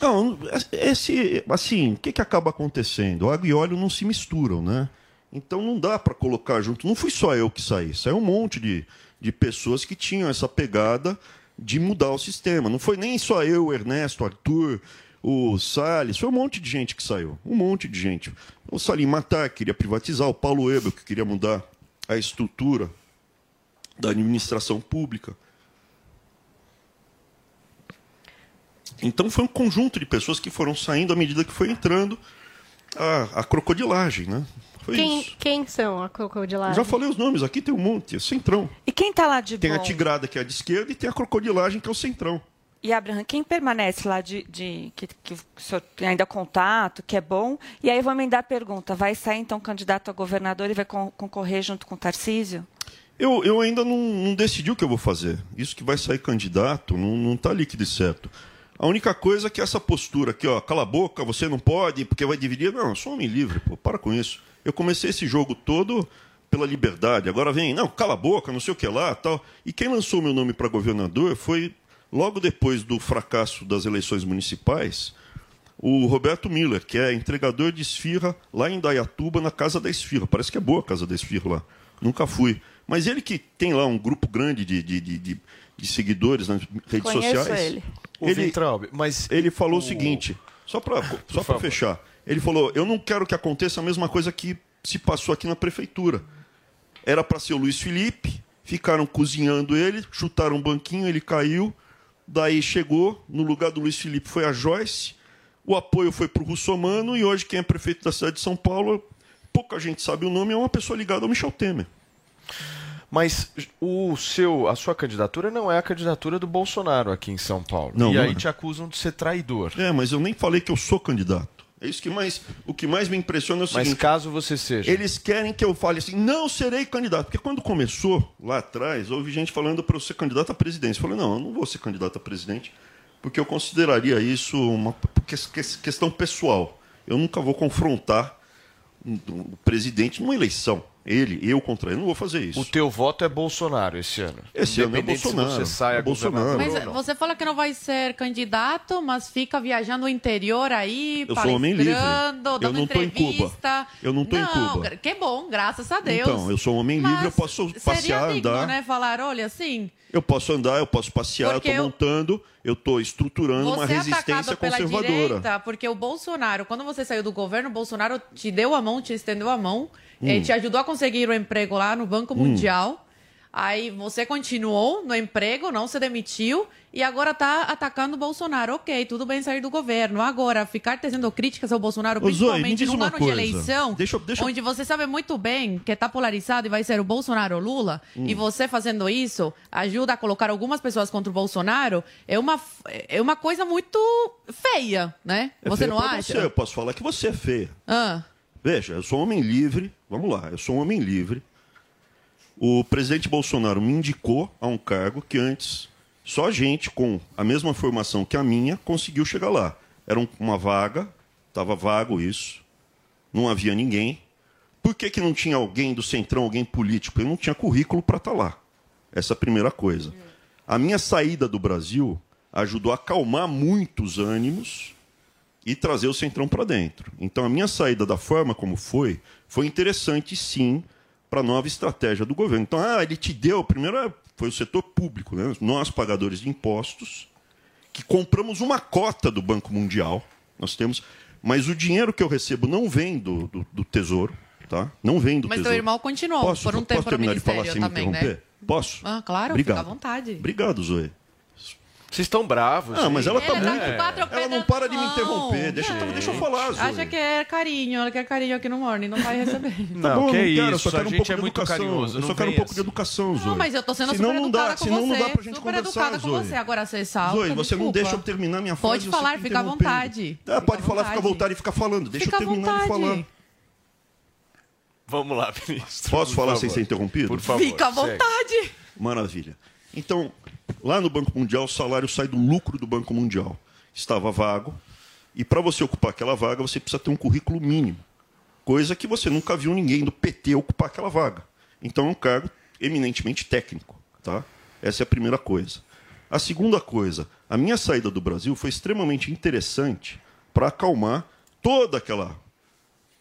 Não, esse, assim, o que, que acaba acontecendo? Água e óleo não se misturam, né? Então não dá para colocar junto. Não fui só eu que saí, saiu um monte de, de pessoas que tinham essa pegada de mudar o sistema. Não foi nem só eu, Ernesto, Arthur, o Salles, foi um monte de gente que saiu. Um monte de gente. O Salim Matar que queria privatizar, o Paulo Ebel que queria mudar a estrutura da administração pública. Então foi um conjunto de pessoas que foram saindo à medida que foi entrando a, a crocodilagem, né? Foi Quem, isso. quem são a crocodilagem? Já falei os nomes, aqui tem um monte, é Centrão. E quem está lá de Tem a bom? Tigrada, que é a de esquerda, e tem a crocodilagem, que é o Centrão. E, Abraham, quem permanece lá de, de- que, que o senhor tem ainda contato, que é bom? E aí eu vou emendar a pergunta. Vai sair, então, candidato a governador e vai con- concorrer junto com o Tarcísio? Eu, eu ainda não, não decidi o que eu vou fazer. Isso que vai sair candidato não, não tá líquido e certo. A única coisa é que essa postura aqui, ó, cala a boca, você não pode, porque vai dividir. Não, eu sou homem livre, pô, para com isso. Eu comecei esse jogo todo pela liberdade. Agora vem, não, cala a boca, não sei o que lá, tal. E quem lançou meu nome para governador foi logo depois do fracasso das eleições municipais. o Roberto Miller, que é entregador de esfirra lá em Dayatuba, na Casa da Esfirra. Parece que é boa a Casa da Esfirra lá. Nunca fui. Mas ele que tem lá um grupo grande de, de, de, de- de seguidores nas redes Conheço sociais. ele. O Weintraub, mas ele falou o, o- seguinte, só para só fechar. Ele falou: "Eu não quero que aconteça a mesma coisa que se passou aqui na prefeitura. Era para ser o Luiz Felipe, ficaram cozinhando ele, chutaram um banquinho, ele caiu. Daí chegou, no lugar do Luiz Felipe foi a Joyce. O apoio foi para o Russomano e hoje quem é prefeito da cidade de São Paulo, pouca gente sabe o nome, é uma pessoa ligada ao Michel Temer. Mas o seu, a sua candidatura não é a candidatura do Bolsonaro aqui em São Paulo. Não, e não aí é. te acusam de ser traidor. É, mas eu nem falei que eu sou candidato. É isso que mais, o que mais me impressiona é o Mas seguinte. caso você seja. Eles querem que eu fale assim, não serei candidato. Porque quando começou, lá atrás, houve gente falando para eu ser candidato à presidência. Eu falei, não, eu não vou ser candidato a presidente, porque eu consideraria isso uma que- que- questão pessoal. Eu nunca vou confrontar um- o presidente numa eleição. Ele, eu contra ele, eu não vou fazer isso. O teu voto é Bolsonaro esse ano. Esse ano é Bolsonaro, Se você sai é a Bolsonaro. Mas você fala que não vai ser candidato, mas fica viajando o interior aí, Eu sou homem livre. Eu dando não tô em Cuba. entrevista. Eu não tô em Cuba. Que bom, graças a Deus. Então, eu sou um homem livre, eu posso Seria passear, digno, andar. né? Falar, olha, assim, Eu posso andar, eu posso passear, Porque eu estou montando, eu estou estruturando uma é resistência pela conservadora. direita, porque o Bolsonaro, quando você saiu do governo, o Bolsonaro te deu a mão, te estendeu a mão, Hum. eh, te ajudou a conseguir o emprego lá no Banco Hum. Aí você continuou no emprego, não se demitiu e agora tá atacando o Bolsonaro. Ok, tudo bem sair do governo. Agora, ficar tecendo críticas ao Bolsonaro, Ô, principalmente num ano coisa. de eleição, Deixa deixa onde você sabe muito bem que tá polarizado e vai ser o Bolsonaro ou Lula, Hum. e você fazendo isso ajuda a colocar algumas pessoas contra o Bolsonaro, é uma, é uma coisa muito feia, né? É você não acha? Você. Eu posso falar que você é feia. Ah, Veja, eu sou um homem livre. Vamos lá, eu sou um homem livre. O presidente Bolsonaro me indicou a um cargo que antes só gente com a mesma formação que a minha conseguiu chegar lá. Era um- uma vaga, estava vago isso, não havia ninguém. Por que, que não tinha alguém do Centrão, alguém político? Eu não tinha currículo para estar lá. Essa é a primeira coisa. A minha saída do Brasil ajudou a acalmar muitos ânimos e trazer o Centrão para dentro. Então, a minha saída da forma como foi, foi interessante sim para a nova estratégia do governo. Então, ah, ele te deu, primeiro é- foi o setor público, né? nós, pagadores de impostos, que compramos uma cota do Banco Mundial, nós temos, mas o dinheiro que eu recebo não vem do, do, do Tesouro, tá? Não vem do mas Tesouro. teu irmão continuou Posso, por um posso tempo no terminar de falar sem também, me né? interromper? Posso? Ah, claro, Obrigado. fica à vontade. Obrigado, Zoe. Vocês estão bravos. Ah, mas ela tá tá muito... quatro Ela não para de me interromper. Deixa, eu- deixa eu falar, Zoe. Acha que é carinho, ela quer carinho aqui no Morning, não vai receber. Não, bom, que eu não quero, eu isso, só a quero um gente pouco é de muito educação. carinhoso, Eu só não quero um vem pouco de assim. educação, Zoe. Não, mas eu tô sendo senão super não educada dá, com senão você. não dá pra gente super conversar, educada com Zoe. você. Agora você salta, Zoe, você não desculpa. deixa eu terminar minha frase. Pode você falar, fica fica à interrompendo. vontade. É, Fica pode à falar, fica à vontade. vontade e fica falando. Deixa Fica à eu terminar de vontade. falar. Vamos lá, (laughs) ministro. Posso por falar favor. sem ser interrompido? Por favor. Fica à segue. vontade. Maravilha. Então, lá no Banco Mundial, o salário sai do lucro do Banco Mundial. Estava vago. E para você ocupar aquela vaga, você precisa ter um currículo mínimo. Coisa que você nunca viu ninguém do PT ocupar aquela vaga. Então é um cargo eminentemente técnico. Tá? Essa é a primeira coisa. A segunda coisa, a minha saída do Brasil foi extremamente interessante para acalmar toda aquela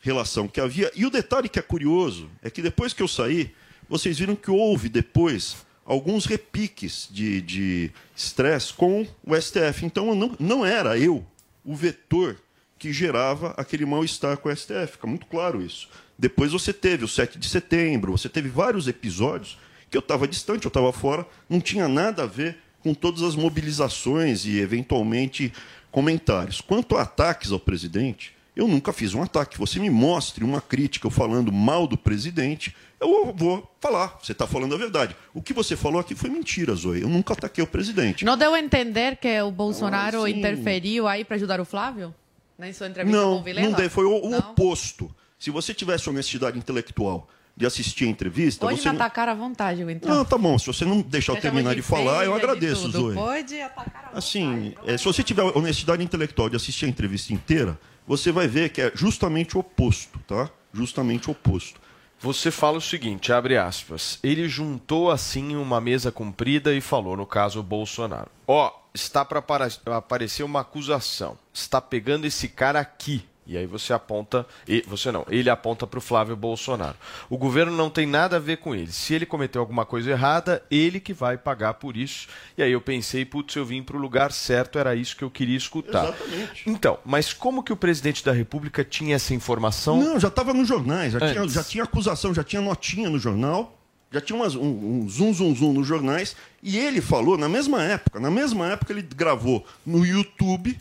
relação que havia. E o detalhe que é curioso é que depois que eu saí, vocês viram que houve depois alguns repiques de estresse com o STF. Então não, não era eu o vetor que gerava aquele mal-estar com o STF. Fica muito claro isso. Depois você teve o 7 de setembro, você teve vários episódios que eu estava distante, eu estava fora, não tinha nada a ver com todas as mobilizações e, eventualmente, comentários. Quanto a ataques ao presidente, eu nunca fiz um ataque. Você me mostre uma crítica falando mal do presidente, eu vou falar. Você está falando a verdade. O que você falou aqui foi mentira, Zoe. Eu nunca ataquei o presidente. Não deu a entender que o Bolsonaro Ah, interferiu aí para ajudar o Flávio? Na sua entrevista com Não, o Vilela? não dei. Foi o, o oposto. Se você tivesse honestidade intelectual de assistir a entrevista, Pode você me atacar à vontade, Winter. Não, tá bom. Se você não deixar eu terminar de falar, eu agradeço. Zoe. Pode atacar à Assim, é, se você tiver honestidade intelectual de assistir a entrevista inteira, você vai ver que é justamente o oposto, tá? Justamente o oposto. Você fala o seguinte, abre aspas. Ele juntou assim uma mesa comprida e falou, no caso, o Bolsonaro. Ó, está para aparecer uma acusação. Está pegando esse cara aqui. E aí você aponta, e você não, ele aponta para o Flávio Bolsonaro. O governo não tem nada a ver com ele. Se ele cometeu alguma coisa errada, ele que vai pagar por isso. E aí eu pensei, putz, eu vim para o lugar certo, era isso que eu queria escutar. Exatamente. Então, mas como que o presidente da República tinha essa informação? Não, já estava nos jornais, já tinha, já tinha acusação, já tinha notinha no jornal, já tinha umas- um, um zum, zum, zum nos jornais. E ele falou, na mesma época, na mesma época ele gravou no YouTube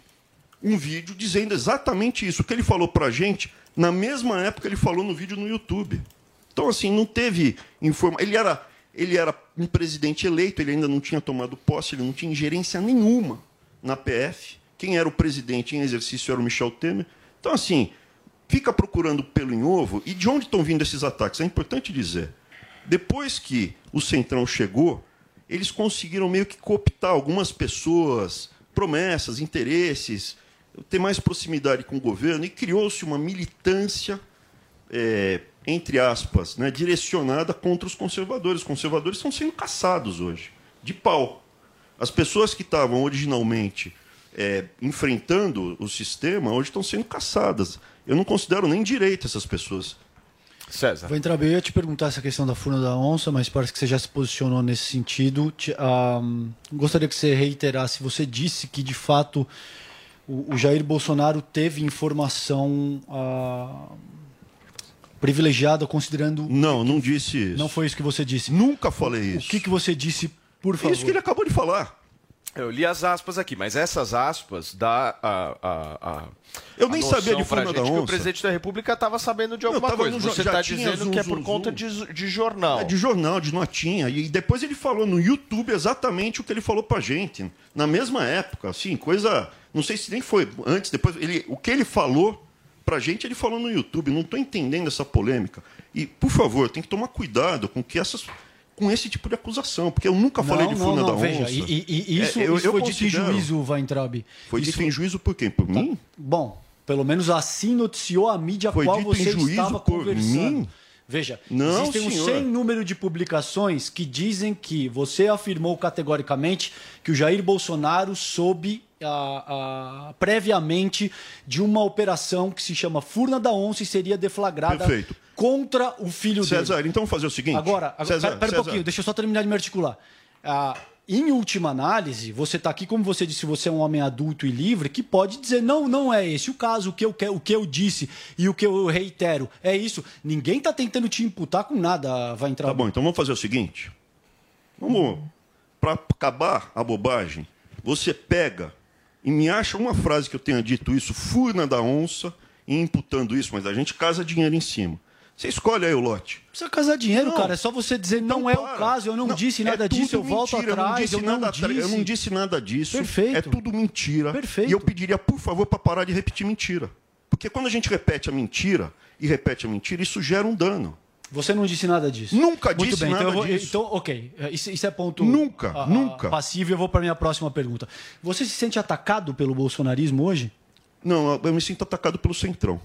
um vídeo dizendo exatamente isso. O que ele falou pra gente, na mesma época ele falou no vídeo no YouTube. Então, assim, não teve informação. Ele era, ele era um presidente eleito, ele ainda não tinha tomado posse, ele não tinha ingerência nenhuma na PF. Quem era o presidente em exercício era o Michel Temer. Então, assim, fica procurando pelo em ovo. E de onde estão vindo esses ataques? É importante dizer. Depois que o Centrão chegou, eles conseguiram meio que cooptar algumas pessoas, promessas, interesses, ter mais proximidade com o governo e criou-se uma militância, é, entre aspas, né, direcionada contra os conservadores. Os conservadores estão sendo caçados hoje, de pau. As pessoas que estavam originalmente é, enfrentando o sistema hoje estão sendo caçadas. Eu não considero nem direito essas pessoas. César. Vou entrar bem, eu ia te perguntar essa questão da furna da onça, mas parece que você já se posicionou nesse sentido. Te- ahm, gostaria que você reiterasse. Você disse que, de fato, o, o Jair Bolsonaro teve informação ah, privilegiada, considerando. Não, não disse isso. Não foi isso que você disse. Nunca falei isso. O que, que você disse, por favor? Isso que ele acabou de falar. Eu li as aspas aqui, mas essas aspas dá a. a, a Eu a nem noção sabia de gente da que o Onça. presidente da República estava sabendo de alguma coisa. no Você já está tinha dizendo zum, que é por zum. conta de, de jornal. É de jornal, de notinha. E depois ele falou no YouTube exatamente o que ele falou pra gente. Na mesma época, assim, coisa. Não sei se nem foi antes, depois. Ele, o que ele falou pra gente, ele falou no YouTube. Não tô entendendo essa polêmica. E, por favor, tem que tomar cuidado com que essas. Com esse tipo de acusação, porque eu nunca falei não, de furna não, da onça. veja, e, e- e isso, É, eu- isso eu foi dito em juízo, Weintraub. Foi Isso dito em juízo por quem? Por mim? Bom, pelo menos assim noticiou a mídia a Foi qual você estava por conversando. mim? Veja, Não, existem um senhor. sem número de publicações que dizem que você afirmou categoricamente que o Jair Bolsonaro soube ah, ah, previamente de uma operação que se chama Furna da Onça e seria deflagrada Perfeito. contra o filho César, dele. então vamos fazer o seguinte. Agora, agora César, pera, pera um César. pouquinho, deixa eu só terminar de me articular. Ah, em última análise, você está aqui, como você disse, você é um homem adulto e livre, que pode dizer, não, não é esse o caso, o que eu, o que eu disse e o que eu reitero é isso. Ninguém está tentando te imputar com nada, vai entrar. Tá bom, então vamos fazer o seguinte. Vamos, para acabar a bobagem, você pega e me acha uma frase que eu tenha dito isso, furna da onça, e imputando isso, mas a gente casa dinheiro em cima. Você escolhe aí o lote. Precisa casar dinheiro, Não. cara. É só você dizer, não, é o caso, eu não, disse nada é disso, eu volto mentira, atrás, eu não disse eu não nada disse. Eu não disse nada disso. Perfeito. É tudo mentira. Perfeito. E eu pediria, por favor, para parar de repetir mentira. Porque quando a gente repete a mentira e repete a mentira, isso gera um dano. Você não disse nada disso. Nunca Muito disse bem, nada então, vou- disso. então, ok. É, Isso, isso é ponto. Nunca, ah, ah, nunca. Passivo, eu vou para minha próxima pergunta. Você se sente atacado pelo bolsonarismo hoje? Não, eu me sinto atacado pelo Centrão.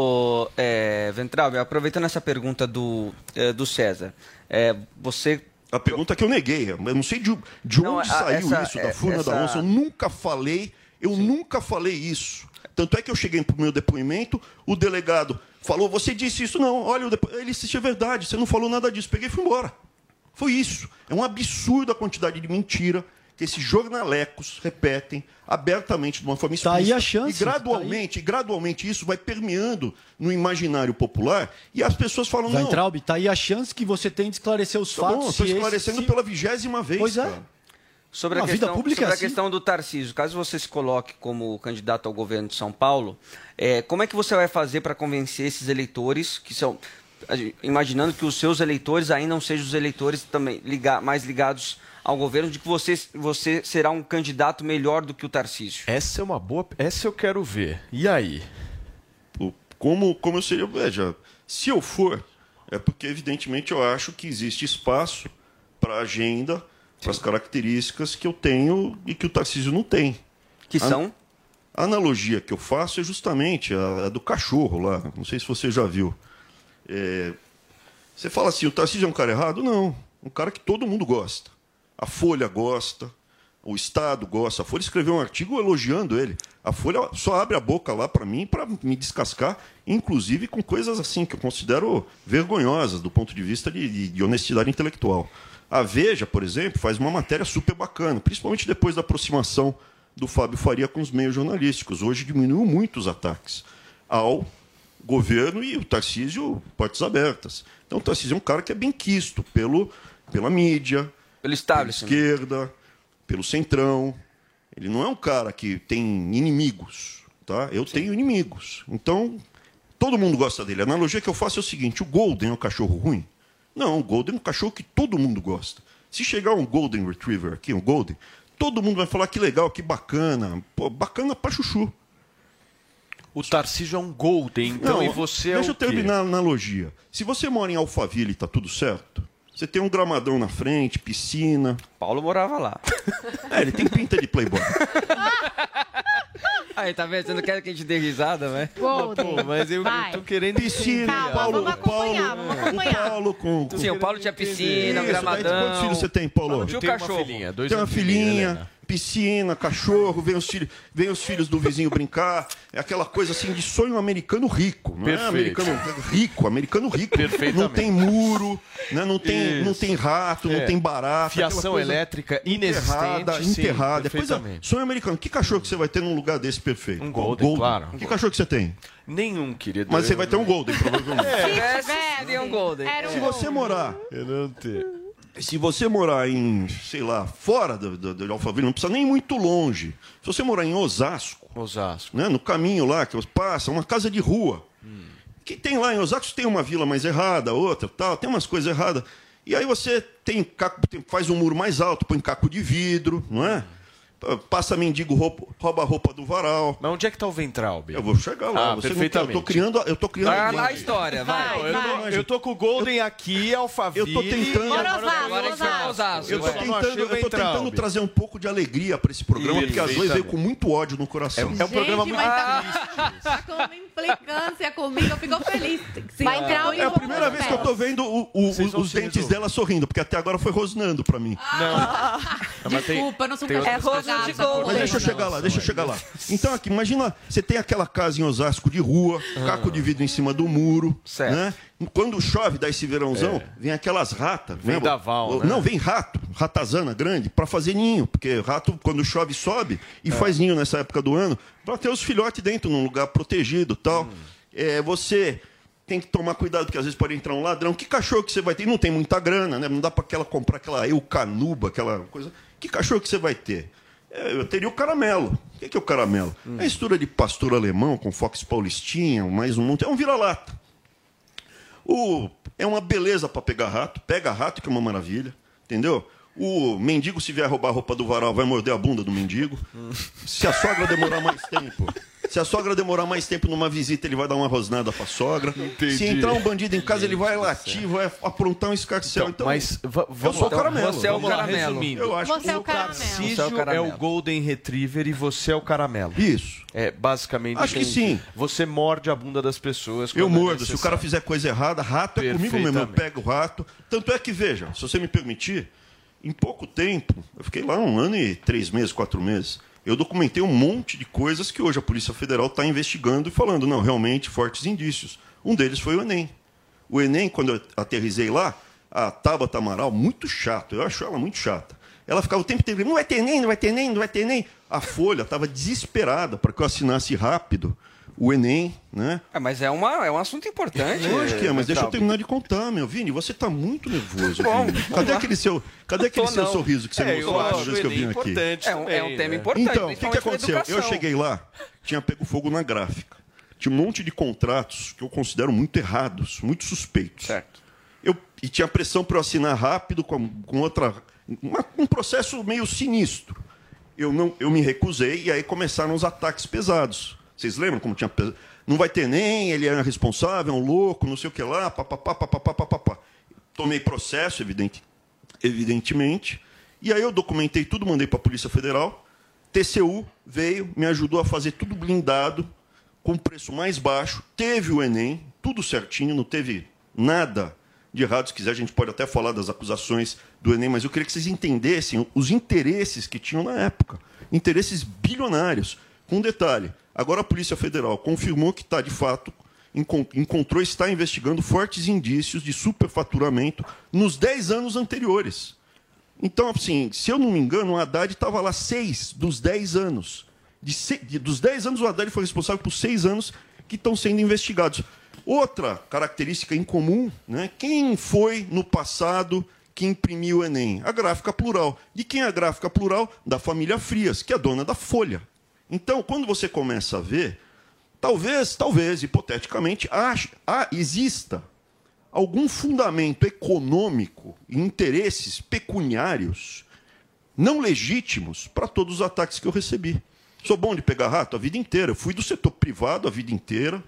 O é, Ventralbe, aproveitando essa pergunta do, é, do César, é, você A pergunta que eu neguei. Eu não sei de, de Não, onde a- saiu essa- isso é- da furna essa- da onça. Eu nunca falei, eu nunca falei isso. Tanto é que eu cheguei pro meu depoimento, o delegado falou, você disse isso? Não, olha, o depo... ele disse, é verdade, você não falou nada disso. Peguei e fui embora. Foi isso. É um absurdo a quantidade de mentira que esses jornalecos repetem abertamente de uma forma Tá aí explícita. a chance, E gradualmente, gradualmente isso vai permeando no imaginário popular e as pessoas falam, não, Weintraub, tá aí a chance que você tem de esclarecer os tá fatos. estou esse- esclarecendo se- pela vigésima vez, Pois é. cara. Sobre a, questão, pública é sobre a assim. questão do Tarcísio, caso você se coloque como candidato ao governo de São Paulo, é, como é que você vai fazer para convencer esses eleitores, que são. a Imaginando que os seus eleitores ainda não sejam os eleitores também liga- mais ligados ao governo, de que você, você será um candidato melhor do que o Tarcísio? Essa é uma boa. Essa eu quero ver. E aí? Como, como eu seria, veja, se eu for, é porque evidentemente eu acho que existe espaço para a agenda, para as características que eu tenho e que o Tarcísio não tem. Que A- são? A analogia que eu faço é justamente a, a do cachorro lá. Não sei se você já viu. É, você fala assim, o Tarcísio é um cara errado? Não. Um cara que todo mundo gosta. A Folha gosta, o Estado gosta. A Folha escreveu um artigo elogiando ele. A Folha só abre a boca lá para mim para me descascar, inclusive com coisas assim que eu considero vergonhosas do ponto de vista de, de- de honestidade intelectual. A Veja, por exemplo, faz uma matéria super bacana, principalmente depois da aproximação do Fábio Faria com os meios jornalísticos. Hoje diminuiu muito os ataques ao governo e o Tarcísio, portas abertas. Então o Tarcísio é um cara que é bem quisto pelo, pela mídia, pelo pela establishment. esquerda, pelo centrão. Ele não é um cara que tem inimigos. Tá? Eu tenho inimigos. Então, todo mundo gosta dele. A analogia que eu faço é o seguinte: o Golden é um cachorro ruim? Não, o Golden é um cachorro que todo mundo gosta. Se chegar um Golden Retriever aqui, um Golden, todo mundo vai falar que legal, que bacana. Pô, bacana pra chuchu. O Tarcísio é um Golden, então, Não, e você é Deixa o eu terminar a analogia. Se você mora em Alphaville e tá tudo certo, você tem um gramadão na frente, piscina. Paulo morava lá. (laughs) É, ele tem pinta de playboy. (laughs) Aí, tá vendo? Você não quer que a gente dê risada? Golden. Pô, mas eu, Vai. tô querendo Piscina, Calma, Paulo, vamos o Paulo, acompanhar, vamos o acompanhar. Paulo com, com... Sim, o Paulo tinha piscina, Isso, daí, gramadão. Quantos filhos você tem, Paulo? Tinha um tenho uma cachorro. filhinha, dois Tem uma anos filhinha, Helena. Piscina, cachorro, vem os, filhos, vem os filhos do vizinho brincar. É aquela coisa assim de sonho americano rico. Não Perfeito. é americano rico, americano rico. Perfeitamente. Não tem muro, né? não, tem, não tem rato, É. não tem barata. Fiação coisa elétrica enterrada, inexistente. sim, enterrada. Ah, perfeitamente. sonho americano. Que cachorro que você vai ter num lugar desse perfeito? Um Golden, claro. Que cachorro que você tem? Nenhum, querido. Mas você vai ter um Golden, provavelmente. Tivesse, seria um Golden. Um Se você Golden. morar Eu não tenho. Se você morar em, sei lá, fora do, do, do Alphaville, não precisa nem muito longe. Se você morar em Osasco, Osasco. né, no caminho lá que passa, uma casa de rua, que tem lá em Osasco, tem uma vila mais errada, outra, tal, tem umas coisas erradas. E aí você tem caco, tem- faz um muro mais alto, põe caco de vidro, não é? Passa mendigo, roupa- rouba a roupa do varal. Mas onde é que tá o ventral, Bi? Eu vou chegar lá. Ah, você não quer, eu perfeitamente. tô criando, eu tô criando. Tá na imagem. história, vai. Vai, Eu tô, vai. eu tô com o Golden aqui, Alphaville. Eu tô tentando- Osasco, a vai. Eu tô não tentando, eu tô tentando trazer um pouco de alegria para esse programa, porque às vezes veio Perfeitamente. com muito ódio no coração. É um programa muito mas tá, tá com uma implicância comigo, eu fico feliz. Vai entrar eu É a primeira vez que eu tô vendo os dentes dela sorrindo, porque até agora foi rosnando pra mim. Não. Tem- Desculpa, eu não sou É rosto de. Mas deixa eu chegar lá, deixa eu chegar lá. Então aqui, imagina, você tem aquela casa em Osasco de rua, caco de vidro em cima do muro, Certo. né? Quando chove, dá esse verãozão, vem aquelas ratas. Vem lembra? daval, né? Não, vem rato, ratazana grande, pra fazer ninho, porque rato, quando chove, sobe e faz ninho nessa época do ano, pra ter os filhotes dentro, num lugar protegido tal. É, você tem que tomar cuidado, porque às vezes pode entrar um ladrão. Que cachorro que você vai ter? Não tem muita grana, né? Não dá pra aquela, comprar aquela eucanuba, aquela coisa. Que cachorro que você vai ter? É, eu teria o caramelo. O que que é o caramelo? É a mistura de pastor alemão com fox paulistinha, mais um monte. É um vira-lata. O, é uma beleza para pegar rato. Pega rato, que é uma maravilha. Entendeu? O mendigo, se vier roubar a roupa do varal, vai morder a bunda do mendigo. Se a sogra demorar mais tempo. Se a sogra demorar mais tempo numa visita, ele vai dar uma rosnada pra sogra. Se entrar um bandido em casa, ele vai latir, vai aprontar um escarcel. Então, mas va- eu sou o caramelo. Você é o caramelo. resumindo. Eu acho Você é o caramelo. Tarcísio Você é o é caramelo. o Golden Retriever e você é o caramelo. Isso. É, basicamente. Acho que sim. Você morde a bunda das pessoas. Eu é mordo. Se o cara fizer coisa errada, rato é comigo mesmo. Eu pego o rato. Tanto é que, veja, se você me permitir, em pouco tempo, eu fiquei lá um ano e três meses, quatro meses, eu documentei um monte de coisas que hoje a Polícia Federal está investigando e falando, não, realmente, fortes indícios. Um deles foi o Enem. O Enem, quando eu aterrisei lá, a Tabata Amaral, muito chato, eu acho ela muito chata. Ela ficava o tempo inteiro, não vai ter Enem, não vai ter Enem, não vai ter Enem. A Folha estava desesperada para que eu assinasse rápido o Enem, né? É, mas é, uma, é um assunto importante. Lógico que é, mas deixa eu terminar de contar, meu. Vini, você tá muito nervoso. Bom, Cadê aquele seu, cadê aquele seu não. sorriso que você É, mostrou a última acho vez que eu vim aqui? É um, é um tema né? importante. Então, o que, que aconteceu? Eu cheguei lá, tinha pego fogo na gráfica. Tinha um monte de contratos que eu considero muito errados, muito suspeitos. Certo. Eu, e tinha pressão para eu assinar rápido com, com outra. uma- um processo meio sinistro. Eu, não, eu me recusei e aí começaram os ataques pesados. Vocês lembram como tinha. Não vai ter nem, ele é responsável, é um louco, não sei o que lá, papapá, papapá, papapá. Tomei processo, evidente, evidentemente. E aí eu documentei tudo, mandei para a Polícia Federal. TCU veio, me ajudou a fazer tudo blindado, com preço mais baixo. Teve o Enem, tudo certinho, não teve nada de errado. Se quiser, a gente pode até falar das acusações do Enem, mas eu queria que vocês entendessem os interesses que tinham na época. Interesses bilionários. Com um detalhe: agora a Polícia Federal confirmou que está, de fato, encon- encontrou está investigando fortes indícios de superfaturamento nos 10 anos anteriores. Então, assim, se eu não me engano, o Haddad estava lá seis dos 10 anos. De se- de- dos 10 anos, o Haddad foi responsável por seis anos que estão sendo investigados. Outra característica em comum, né? quem foi no passado que imprimiu o Enem? A gráfica plural. De quem é a gráfica plural? Da família Frias, que é dona da Folha. Então, quando você começa a ver, talvez, talvez, hipoteticamente, ache, ah, exista algum fundamento econômico e interesses pecuniários não legítimos para todos os ataques que eu recebi. Sou bom de pegar rato a vida inteira. Eu fui do setor privado a vida inteira.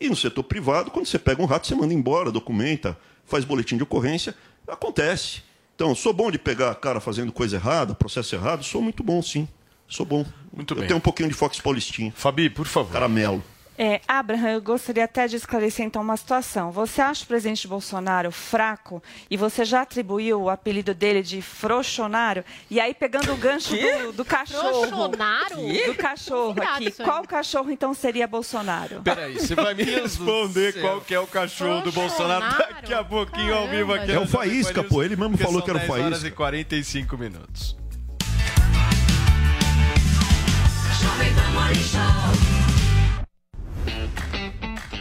E no setor privado, quando você pega um rato, você manda embora, documenta, faz boletim de ocorrência. Acontece. Então, sou bom de pegar cara fazendo coisa errada, processo errado? Sou muito bom, sim. Sou bom. Muito eu bem. tenho um pouquinho de Fox Paulistinha. Fabi, por favor. Caramelo. É, Abraham, eu gostaria até de esclarecer então uma situação. Você acha o presidente Bolsonaro fraco e você já atribuiu o apelido dele de frouxonário? E aí, pegando o gancho do, do cachorro. Frouxonário? Do cachorro aqui. Qual cachorro então seria Bolsonaro? Peraí, você vai me responder qual que é o cachorro do Bolsonaro daqui a pouquinho ao vivo aqui. É o Faísca, pô. Ele mesmo porque falou que era o 10 horas Faísca. e 45 minutos.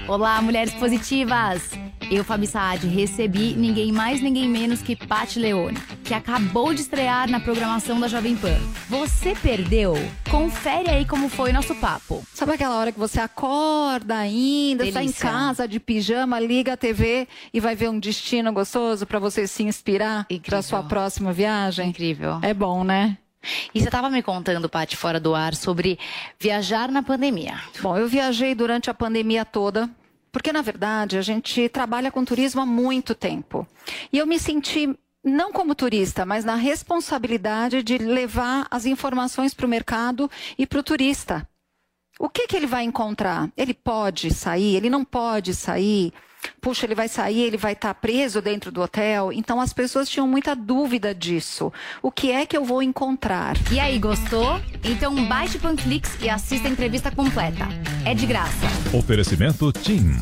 Olá, mulheres positivas! Eu, Fabi Saad, recebi ninguém mais, ninguém menos que Pat Leone, que acabou de estrear na programação da Jovem Pan. Você perdeu? Confere aí como foi nosso papo. Sabe aquela hora que você acorda ainda, está em casa de pijama, liga a TV e vai ver um destino gostoso para você se inspirar para sua próxima viagem? Incrível. É bom, né? E você estava me contando, Paty, fora do ar, sobre viajar na pandemia. Bom, eu viajei durante a pandemia toda, porque na verdade a gente trabalha com turismo há muito tempo. E eu me senti não como turista, mas na responsabilidade de levar as informações para o mercado e para o turista. O que, que ele vai encontrar? Ele pode sair? Ele não pode sair? Puxa, ele vai sair, ele vai estar preso dentro do hotel? Então as pessoas tinham muita dúvida disso. O que é que eu vou encontrar? E aí, gostou? Então baixe o Panflix e assista a entrevista completa. É de graça. Oferecimento TIM.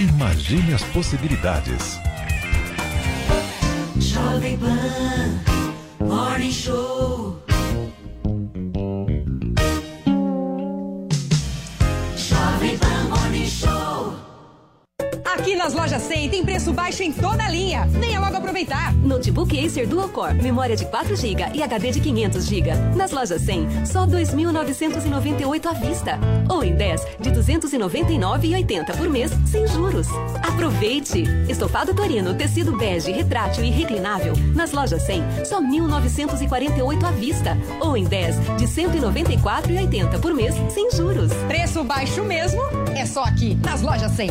Imagine as possibilidades. Jovem Pan Morning Show. Aqui nas lojas 100 tem preço baixo em toda a linha. Venha logo aproveitar. Notebook Acer Dual Core, memória de 4GB e HD de 500GB. Nas lojas 100, só 2.998 à vista. Ou em 10, de 299,80 por mês, sem juros. Aproveite! Estofado Torino, tecido bege, retrátil e reclinável. Nas lojas 100, só 1.948 à vista. Ou em 10, de 194,80 por mês, sem juros. Preço baixo mesmo é só aqui nas lojas 100.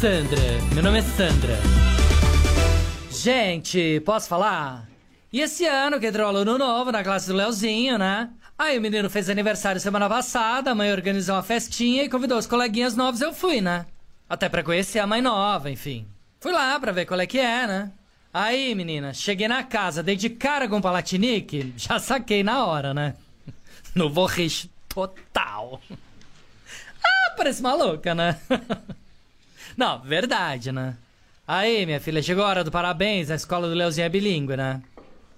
Sandra, meu nome é Sandra. Gente, posso falar? E esse ano que entrou aluno novo na classe do Leozinho, né? Aí o menino fez aniversário semana passada, a mãe organizou uma festinha e convidou os coleguinhas novos, eu fui, né? Até pra conhecer a mãe nova, enfim. Fui lá pra ver qual é que é, né? Aí, menina, cheguei na casa, dei de cara com o Palatinique, já saquei na hora, né? Novo richo total. (laughs) Ah, parece maluca, né? (laughs) Não, verdade, né? Aí, minha filha, chegou a hora do parabéns, a escola do Leozinho é bilíngue, né?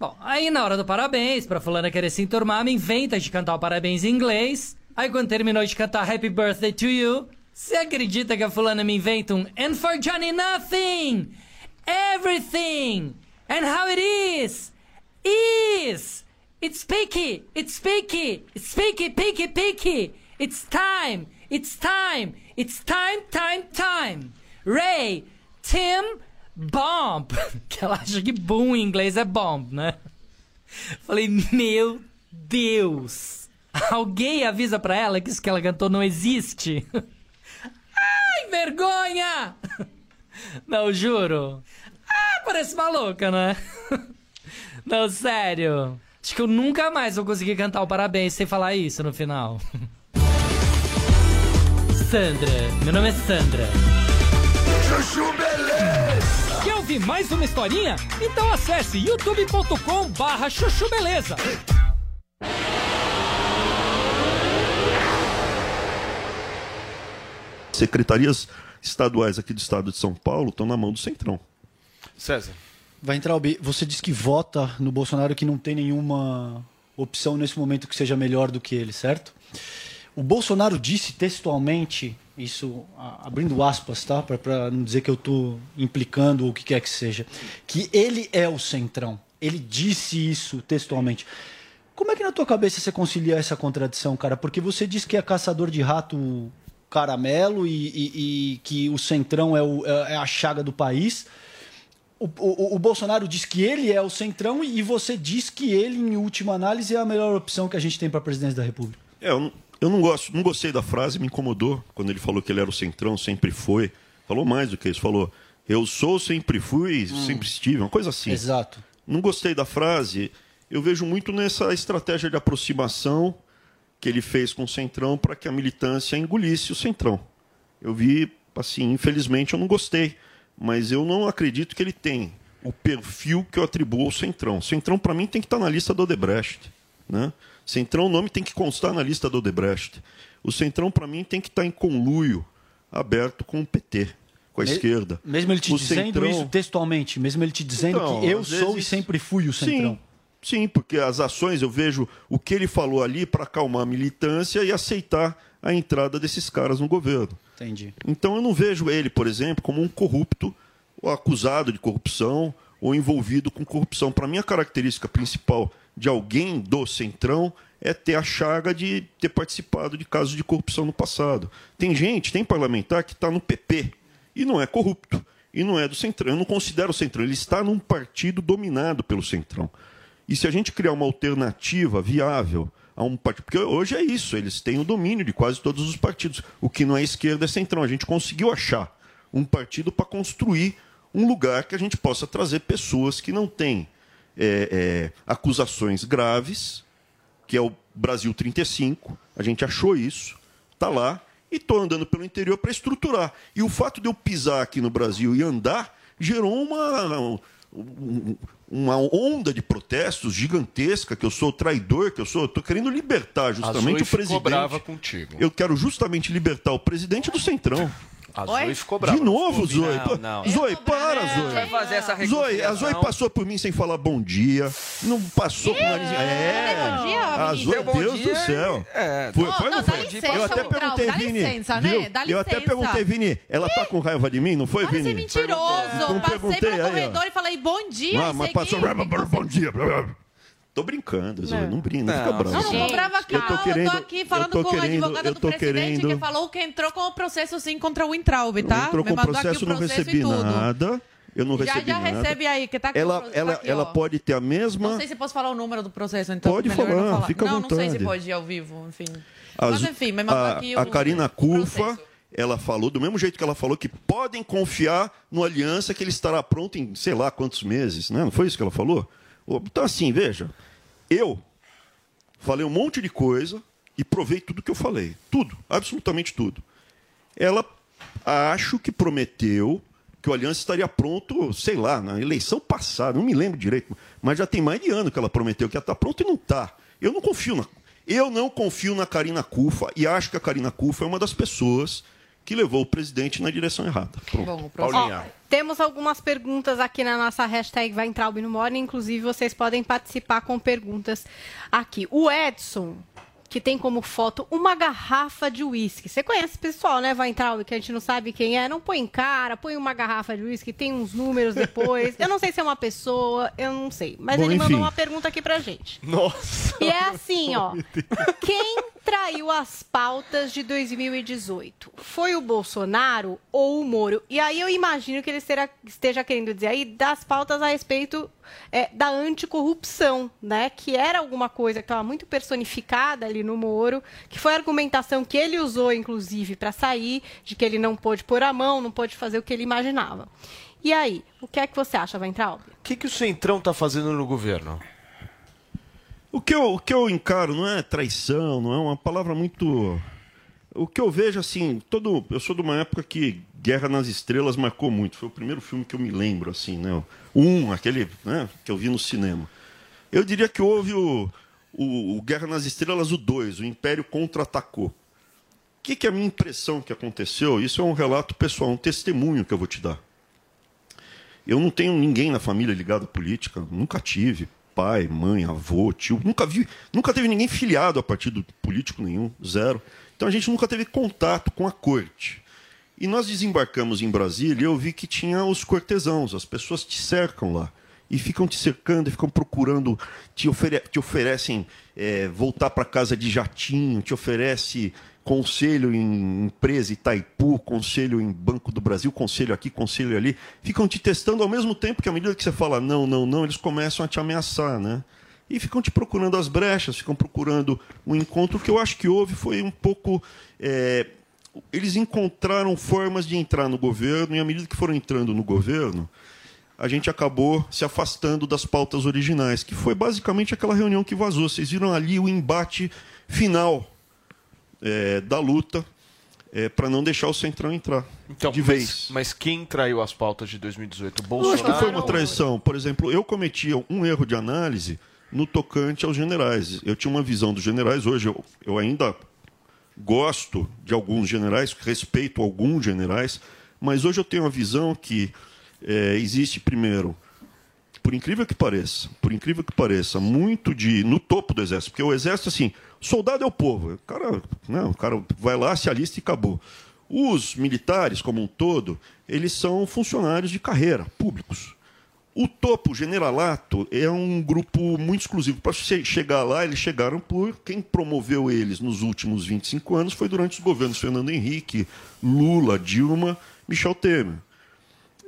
Bom, aí na hora do parabéns, pra fulana querer se enturmar, me inventa de cantar o parabéns em inglês. Aí quando terminou de cantar Happy Birthday to You, você acredita que a fulana me inventa um And for Johnny Nothing! Everything! And how it is! Is! It's picky! It's picky! It's picky, picky, picky! It's time! It's time! It's time, time, time! Ray! Tim! Bomb! (laughs) Que ela acha que boom em inglês é bomb, né? Falei, meu Deus! Alguém avisa pra ela que isso que ela cantou não existe? (laughs) Ai, vergonha! (laughs) Não, juro. Ah, parece maluca, né? Não, sério. Acho que eu nunca mais vou conseguir cantar o parabéns sem falar isso no final. Sandra, meu nome é Sandra. Chuchu Beleza. Quer ouvir mais uma historinha? Então acesse youtube.com barra chuchu beleza. Secretarias estaduais aqui do estado de São Paulo estão na mão do Centrão. César. Vai entrar o B. Você diz que vota no Bolsonaro que não tem nenhuma opção nesse momento que seja melhor do que ele, certo? O Bolsonaro disse textualmente, isso abrindo aspas, tá? Para não dizer que eu estou implicando ou o que quer que seja, que ele é o centrão. Ele disse isso textualmente. Como é que na tua cabeça você concilia essa contradição, cara? Porque você diz que é caçador de rato caramelo e, e- e que o centrão é, o- é a chaga do país. O, o- o Bolsonaro diz que ele é o centrão e você diz que ele, em última análise, é a melhor opção que a gente tem para a presidência da República. É, eu eu não gosto, não gostei da frase, me incomodou quando ele falou que ele era o centrão, sempre foi. Falou mais do que isso, falou: "Eu sou, sempre fui, sempre estive", uma coisa assim. Exato. Não gostei da frase. Eu vejo muito nessa estratégia de aproximação que ele fez com o centrão para que a militância engolisse o centrão. Eu vi, assim, infelizmente eu não gostei, mas eu não acredito que ele tem o perfil que eu atribuo ao centrão. Centrão para mim tem que estar na lista do Odebrecht, né? Centrão o nome tem que constar na lista do Odebrecht. O centrão para mim tem que estar em conluio aberto com o PT, com a Me- esquerda. Mesmo ele te O dizendo Centrão- isso textualmente, mesmo ele te dizendo Então, que eu sou e sempre fui o centrão. Sim, sim, porque as ações eu vejo o que ele falou ali para acalmar a militância e aceitar a entrada desses caras no governo. Entendi. Então eu não vejo ele, por exemplo, como um corrupto, ou acusado de corrupção, ou envolvido com corrupção. Para mim, a característica principal de alguém do Centrão é ter a chaga de ter participado de casos de corrupção no passado. Tem gente, tem parlamentar que está no PP e não é corrupto. E não é do Centrão. Eu não considero o Centrão. Ele está num partido dominado pelo Centrão. E se a gente criar uma alternativa viável a um partido. Porque hoje é isso, eles têm o domínio de quase todos os partidos. O que não é esquerda é centrão. A gente conseguiu achar um partido para construir um lugar que a gente possa trazer pessoas que não têm é, é, acusações graves, que é o Brasil 35. A gente achou isso, está lá, e estou andando pelo interior para estruturar. E o fato de eu pisar aqui no Brasil e andar gerou uma, um- uma onda de protestos gigantesca, que eu sou traidor, que eu sou. Estou querendo libertar justamente o presidente. brava contigo. Eu quero justamente libertar o presidente do Centrão. A Zoe ficou brava. De novo, Zoe. não, não. Zoe, para, Zoe. Vai fazer essa Zoe, a Zoe passou por mim sem falar bom dia. Não passou com o nariz. É. bom dia, a. Zoe, bom Deus dia do céu. É. Foi, Não, foi, não, foi? licença, eu até perguntei, dá Vini. licença, né? Eu até perguntei, Vini, ela tá com raiva de mim? Não foi, Para de ser Vini? mentiroso. Não Passei perguntei, pelo corredor e falei bom dia. Ah, mas passou. Bom dia. Tô brincando, Zoe. Não brinca, não fica Não, bravo. não tô brava aqui, Eu tô não. querendo- eu tô aqui falando tô com o querendo- advogado do presidente querendo- que falou que entrou com o processo sim contra o Intraub, tá? Entrou Me com mandou processo, aqui o não processo recebi e tudo. nada. Eu não Já, recebi já nada. recebe aí, que tá aqui. Ela, tá ela, aqui, ela pode ter a mesma. Não sei se posso falar o número do processo, então. Pode falar, não falar. fica à Não, não sei se vontade. pode ir ao vivo, enfim. A Mas enfim, me mandou a, aqui a o... Karina Cufa, ela falou, do mesmo jeito que ela falou, que podem confiar no Aliança que ele estará pronto em sei lá quantos meses, né? Não foi isso que ela falou? Então, assim, veja, eu falei um monte de coisa e provei tudo que eu falei. Tudo, absolutamente tudo. Ela acho que prometeu que o Aliança estaria pronto, sei lá, na eleição passada, não me lembro direito, mas já tem mais de ano que ela prometeu que ia estar pronto e não está. Eu não confio na. Eu não confio na Karina Cufa e acho que a Karina Cufa é uma das pessoas que levou o presidente na direção errada. Pronto. Ó, temos algumas perguntas aqui na nossa hashtag Vai Entrar no Morning. Inclusive, vocês podem participar com perguntas aqui. O Edson, que tem como foto uma garrafa de uísque. Você conhece esse pessoal, né, Vai Entrar, que a gente não sabe quem é. Não põe em cara, põe uma garrafa de uísque, tem uns números depois. (laughs) eu não sei se é uma pessoa, eu não sei. Mas Bom, ele enfim. mandou uma pergunta aqui pra gente. Nossa! E é assim, ó. Quem traiu as pautas de 2018? Foi o Bolsonaro ou o Moro? E aí eu imagino que ele esteja querendo dizer aí das pautas a respeito é, da anticorrupção, né? Que era alguma coisa que estava muito personificada ali no Moro, que foi a argumentação que ele usou, inclusive, para sair, de que ele não pôde pôr a mão, não pôde fazer o que ele imaginava. E aí, o que é que você acha, Weintraub? O que, que o Centrão está fazendo no governo? O que, eu, o que eu encaro não é traição, não é uma palavra muito. O que eu vejo, assim, todo. Eu sou de uma época que Guerra nas Estrelas marcou muito. Foi o primeiro filme que eu me lembro, assim, né? Um, aquele né, que eu vi no cinema. Eu diria que houve o, o, o Guerra nas Estrelas, o 2, o Império contra-atacou. O que, que é a minha impressão que aconteceu? Isso é um relato pessoal, um testemunho que eu vou te dar. Eu não tenho ninguém na família ligado à política, nunca tive. Pai, mãe, avô, tio, nunca vi, nunca teve ninguém filiado a partido político nenhum, zero. Então a gente nunca teve contato com a corte. E nós desembarcamos em Brasília e eu vi que tinha os cortesãos, as pessoas te cercam lá. E ficam te cercando, ficam procurando, te, ofere te oferecem eh, voltar para casa de jatinho, te oferece conselho em empresa Itaipu, conselho em Banco do Brasil, conselho aqui, conselho ali. Ficam te testando ao mesmo tempo que à medida que você fala não, não, não, eles começam a te ameaçar, né? E ficam te procurando as brechas, ficam procurando um encontro. O que eu acho que houve foi um pouco. eh, eles encontraram formas de entrar no governo, e à medida que foram entrando no governo, a gente acabou se afastando das pautas originais, que foi basicamente aquela reunião que vazou. Vocês viram ali o embate final eh, da luta para não deixar o Centrão entrar Então, de mas, vez. mas quem traiu as pautas de 2018? O Eu Bolsonaro? acho que foi uma traição. Por exemplo, eu cometi um erro de análise no tocante aos generais. Eu tinha uma visão dos generais, hoje eu, eu ainda gosto de alguns generais, respeito alguns generais, mas hoje eu tenho uma visão que eh, existe, primeiro, por incrível que pareça, por incrível que pareça, muito de no topo do exército, porque o exército assim, soldado é o povo, o cara, não, o cara vai lá, se alista e acabou. Os militares, como um todo, eles são funcionários de carreira, públicos. O topo, o generalato, é um grupo muito exclusivo. Para che- chegar lá, eles chegaram por quem promoveu eles nos últimos 25 anos foi durante os governos Fernando Henrique, Lula, Dilma, Michel Temer.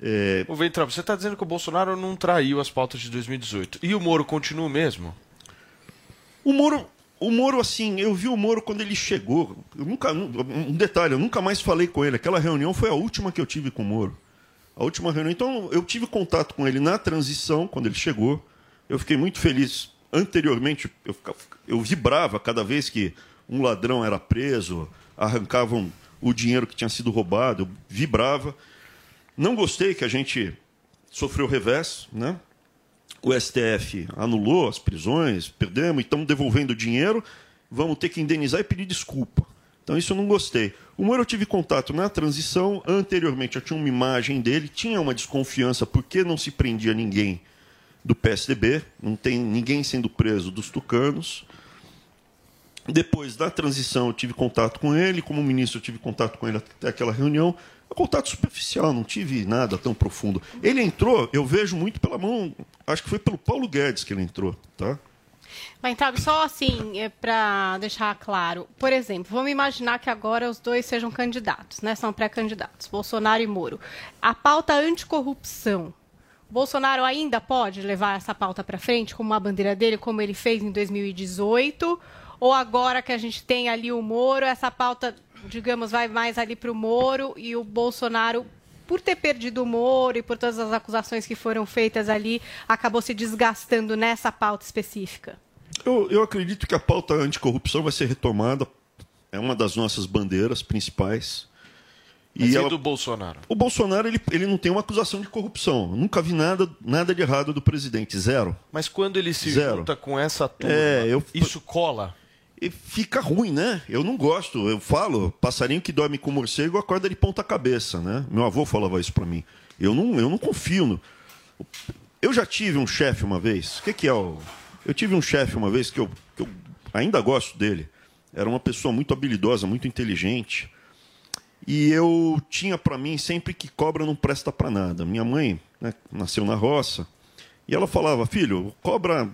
É, Ô, Ventrop, você está dizendo que o Bolsonaro não traiu as pautas de 2018. E o Moro continua o mesmo? O Moro, o Moro, assim, eu vi o Moro quando ele chegou. Eu nunca, um detalhe, eu nunca mais falei com ele. Aquela reunião foi a última que eu tive com o Moro. A última reunião. Então, eu tive contato com ele na transição, quando ele chegou. Eu fiquei muito feliz. Anteriormente, eu, eu vibrava cada vez que um ladrão era preso, arrancavam o dinheiro que tinha sido roubado, eu vibrava. Não gostei que a gente sofreu revés, né? O STF anulou as prisões, perdemos estamos devolvendo dinheiro, vamos ter que indenizar e pedir desculpa. Então isso eu não gostei. O Moro eu tive contato na transição, anteriormente eu tinha uma imagem dele, tinha uma desconfiança porque não se prendia ninguém do PSDB, não tem ninguém sendo preso dos tucanos. Depois da transição eu tive contato com ele, como ministro eu tive contato com ele até aquela reunião. Contato superficial, não tive nada tão profundo. Ele entrou, eu vejo muito pela mão, acho que foi pelo Paulo Guedes que ele entrou, tá? Weintraub, só assim, é, para deixar claro. Por exemplo, vamos imaginar que agora os dois sejam candidatos, né? São pré-candidatos, Bolsonaro e Moro. A pauta anticorrupção. Bolsonaro ainda pode levar essa pauta para frente como uma bandeira dele, como ele fez em 2018? Ou agora que a gente tem ali o Moro, essa pauta, digamos, vai mais ali para o Moro e o Bolsonaro, por ter perdido o Moro e por todas as acusações que foram feitas ali, acabou se desgastando nessa pauta específica? Eu, eu acredito que a pauta anticorrupção vai ser retomada, é uma das nossas bandeiras principais. Mas e do Bolsonaro? O Bolsonaro ele, ele não tem uma acusação de corrupção. Nunca vi nada, nada de errado do presidente. Zero. Mas quando ele se Zero. junta com essa turma, É, eu- isso cola? E fica ruim, né? Eu não gosto. Eu falo, passarinho que dorme com morcego acorda de ponta cabeça, né? Meu avô falava isso pra mim. Eu não, eu não confio no. Eu já tive um chefe uma vez. O que, que é o. Eu tive um chefe uma vez que eu, que eu ainda gosto dele. Era uma pessoa muito habilidosa, muito inteligente. E eu tinha pra mim sempre que cobra não presta pra nada. Minha mãe né, nasceu na roça e ela falava: filho, cobra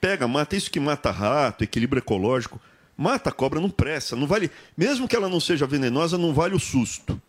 pega, mata isso que mata rato, equilíbrio ecológico. Mata a cobra, não presta. Não vale, mesmo que ela não seja venenosa, não vale o susto.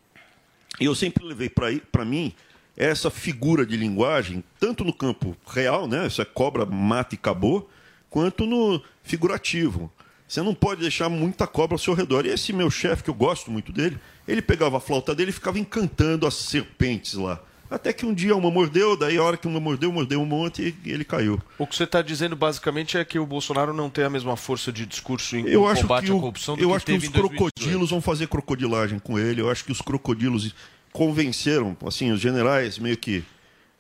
E eu sempre levei para mim essa figura de linguagem, tanto no campo real, né? É cobra, mata e acabou, quanto no figurativo. Você não pode deixar muita cobra ao seu redor. E esse meu chefe, que eu gosto muito dele, ele pegava a flauta dele e ficava encantando as serpentes lá. Até que um dia uma mordeu, daí a hora que uma mordeu, mordeu um monte e ele caiu. O que você está dizendo basicamente é que o Bolsonaro não tem a mesma força de discurso em Eu combate que, à o- corrupção do eu que acho que os em 2018. crocodilos vão fazer crocodilagem com ele. Eu acho que os crocodilos convenceram, assim, os generais meio que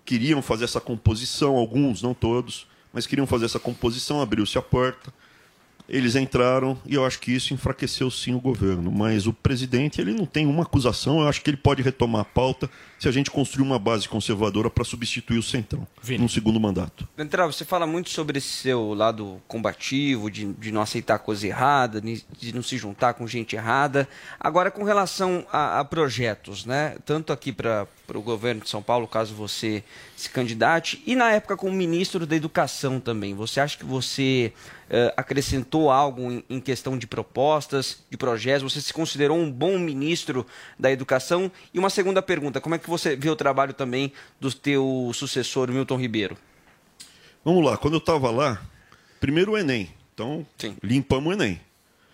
queriam fazer essa composição, alguns, não todos, mas queriam fazer essa composição, abriu-se a porta. Eles entraram e eu acho que isso enfraqueceu sim o governo. Mas o presidente ele não tem uma acusação. Eu acho que ele pode retomar a pauta se a gente construir uma base conservadora para substituir o Centrão num segundo mandato. Ventral, você fala muito sobre esse seu lado combativo, de, de não aceitar coisa errada, de de não se juntar com gente errada. Agora, com relação a, a projetos, né? Tanto aqui para o governo de São Paulo, caso você se candidate, e na época como ministro da Educação também. Você acha que você eh, acrescentou algo em, em questão de propostas, de projetos? Você se considerou um bom ministro da Educação? E uma segunda pergunta, como é que você vê o trabalho também do teu sucessor, Milton Ribeiro? Vamos lá, quando eu estava lá, primeiro o Enem. Então, limpamos o Enem.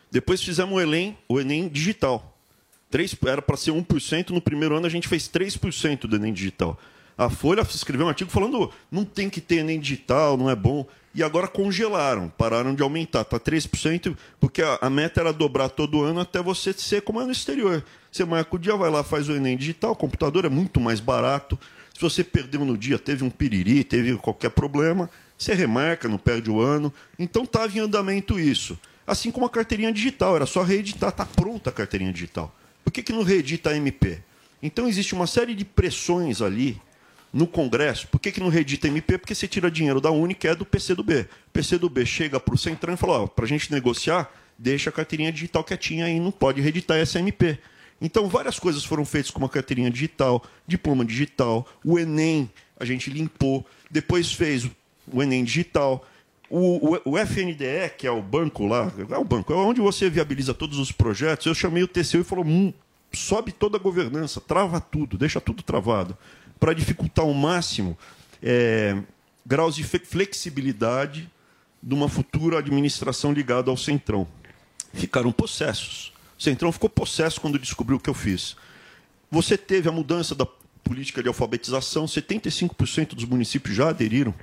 Depois fizemos o Enem, o Enem digital. Três, era para ser 1%, no primeiro ano a gente fez 3% do Enem digital. A Folha escreveu um artigo falando não tem que ter Enem digital, não é bom. E agora congelaram, pararam de aumentar. Está 3%, porque a, a meta era dobrar todo ano até você ser como é no exterior. Você marca o dia, vai lá, faz o Enem digital, o computador é muito mais barato. Se você perdeu no dia, teve um piriri, teve qualquer problema, você remarca, não perde o ano. Então estava em andamento isso. Assim como a carteirinha digital, era só reeditar, está pronta a carteirinha digital. Por que, que não reedita a MP? Então existe uma série de pressões ali no Congresso. Por que, que não reedita a MP? Porque você tira dinheiro da Uni, que é do PCdoB. O PCdoB chega para o Centrão e fala, para a gente negociar, deixa a carteirinha digital quietinha aí, não pode reeditar essa MP. Então, várias coisas foram feitas com uma carteirinha digital, diploma digital, o Enem a gente limpou, depois fez o Enem digital. O, o, o FNDE, que é o banco lá, é o banco, é onde você viabiliza todos os projetos. Eu chamei o TCU e falou: hum, sobe toda a governança, trava tudo, deixa tudo travado, para dificultar ao máximo é, graus de flexibilidade de uma futura administração ligada ao Centrão. Ficaram possessos. O Centrão ficou possesso quando descobriu o que eu fiz. Você teve a mudança da política de alfabetização, 75% dos municípios já aderiram,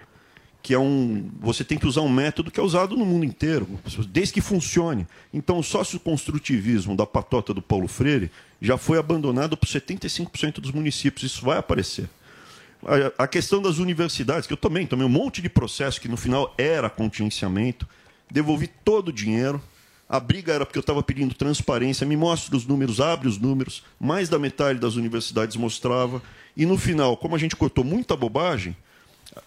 que é um. Você tem que usar um método que é usado no mundo inteiro, desde que funcione. Então, o socioconstrutivismo da patota do Paulo Freire já foi abandonado por 75% dos municípios. Isso vai aparecer. A- A questão das universidades, que eu também tomei um monte de processo que no final era contingenciamento, devolvi todo o dinheiro. A briga era porque eu estava pedindo transparência, me mostra os números, abre os números, mais da metade das universidades mostrava. E no final, como a gente cortou muita bobagem,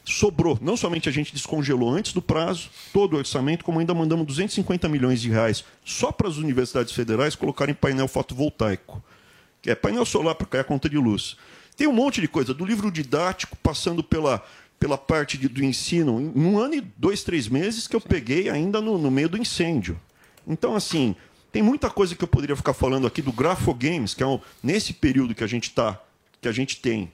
sobrou. Não somente a gente descongelou antes do prazo todo o orçamento, como ainda mandamos 250 milhões de reais só para as universidades federais colocarem painel fotovoltaico. Que é painel solar para cair a conta de luz. Tem um monte de coisa, do livro didático, passando pela, pela parte de- do ensino, em um ano e dois, três meses que eu peguei ainda no, no meio do incêndio. Então, assim, tem muita coisa que eu poderia ficar falando aqui do Grafogames, que é um, nesse período que a gente tá, que a gente tem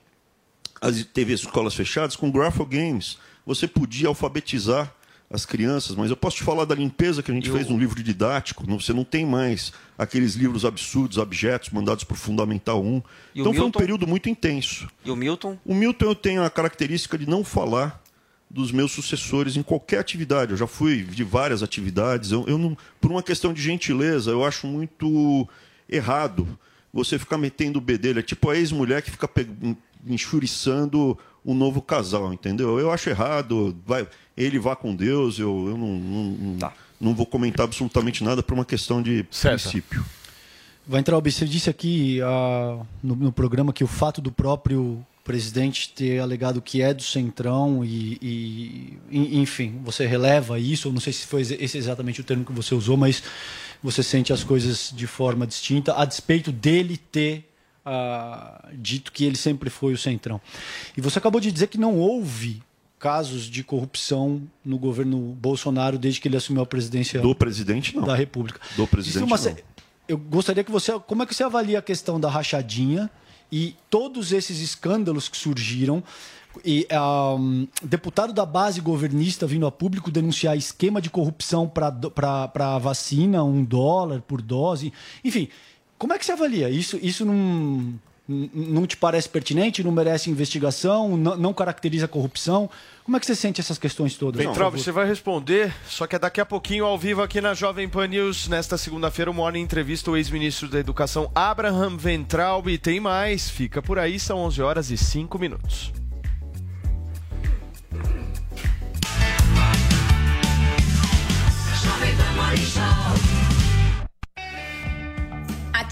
as TVs escolas fechadas, com Grafogames, você podia alfabetizar as crianças, mas eu posso te falar da limpeza que a gente fez no livro didático. não- Você não tem mais aqueles livros absurdos, abjetos, mandados para o Fundamental 1. E então foi um período muito intenso. E o Milton? O Milton eu tenho a característica de não falar dos meus sucessores em qualquer atividade. Eu já fui de várias atividades. Eu, eu não, por uma questão de gentileza, eu acho muito errado você ficar metendo o bedelho. É tipo a ex-mulher que fica enxuriçando o novo casal, entendeu? Eu acho errado. Vai, ele vá com Deus, eu, eu não, não, não, não vou comentar absolutamente nada por uma questão de princípio. Vai entrar, você disse aqui ah, no, no programa que o fato do próprio presidente ter alegado que é do Centrão e, e- enfim, você releva isso, não sei se foi esse exatamente o termo que você usou, mas você sente as coisas de forma distinta, a despeito dele ter ah, dito que ele sempre foi o Centrão. E você acabou de dizer que não houve casos de corrupção no governo Bolsonaro desde que ele assumiu a presidência Do presidente, não. da República. Do presidente, uma não. sé- Eu gostaria que você. Como é que você avalia a questão da rachadinha e todos esses escândalos que surgiram? E um, deputado da base governista vindo a público denunciar esquema de corrupção para vacina, um dólar por dose. Enfim, como é que você avalia? Isso, isso não, não te parece pertinente? Não merece investigação? Não, não caracteriza corrupção? Como é que você sente essas questões todas? favor? você vai responder, só que é daqui a pouquinho, ao vivo aqui na Jovem Pan News. Nesta segunda-feira, o Morning entrevista o ex-ministro da Educação, Abraham Ventralbe. E tem mais, fica por aí, são 11 horas e 5 minutos. Jovem Pan Morning Show.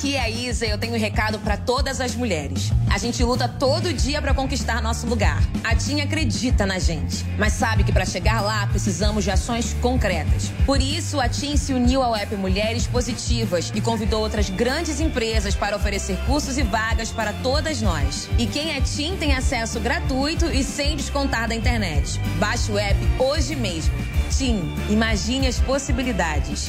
Aqui é a Isa e eu tenho um recado pra todas as mulheres. A gente luta todo dia pra conquistar nosso lugar. A TIM acredita na gente, mas sabe que pra chegar lá precisamos de ações concretas. Por isso, a TIM se uniu ao app Mulheres Positivas e convidou outras grandes empresas para oferecer cursos e vagas para todas nós. E quem é TIM tem acesso gratuito e sem descontar da internet. Baixe o app hoje mesmo. TIM, imagine as possibilidades.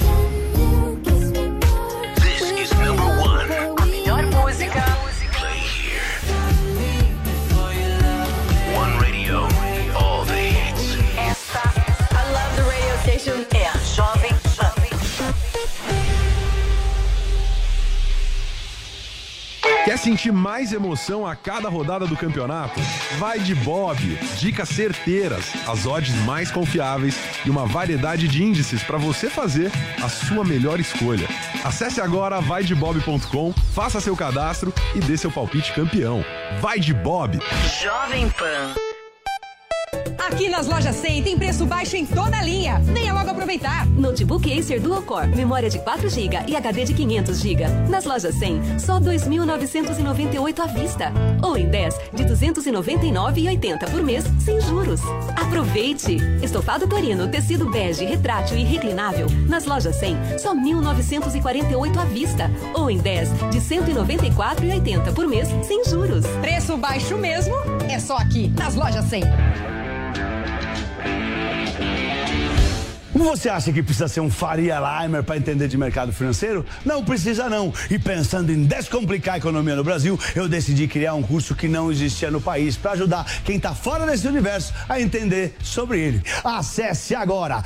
Música. Quer sentir mais emoção a cada rodada do campeonato? Vai de Bob. Dicas certeiras, as odds mais confiáveis e uma variedade de índices para você fazer a sua melhor escolha. Acesse agora vaidebob.com, faça seu cadastro e dê seu palpite campeão. Vai de Bob. Jovem Pan. Aqui nas lojas 100 tem preço baixo em toda a linha. Venha logo aproveitar. Notebook Acer Dual Core, memória de 4 GB e HD de 500 GB. Nas lojas 100, só 2.998 à vista. Ou em 10 de 299,80 por mês, sem juros. Aproveite! Estofado Torino, tecido bege, retrátil e reclinável. Nas lojas 100, só 1.948 à vista. Ou em 10 de 194,80 por mês, sem juros. Preço baixo mesmo é só aqui nas lojas 100. Você acha que precisa ser um Faria Limer para entender de mercado financeiro? Não precisa não. E pensando em descomplicar a economia no Brasil, eu decidi criar um curso que não existia no país para ajudar quem está fora desse universo a entender sobre ele. Acesse agora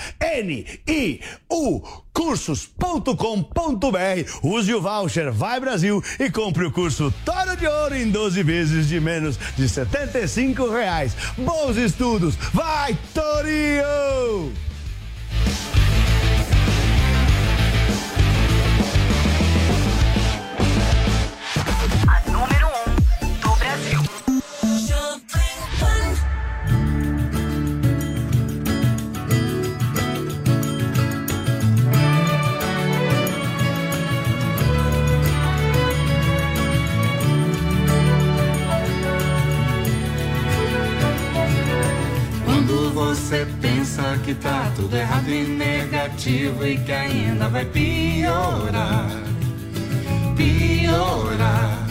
niucursos.com.br, use o voucher Vai Brasil e compre o curso Toro de Ouro em 12 vezes de menos de 75 reais. Bons estudos, vai Torinho! A você pensa que tá tudo errado e negativo e que ainda vai piorar, piorar.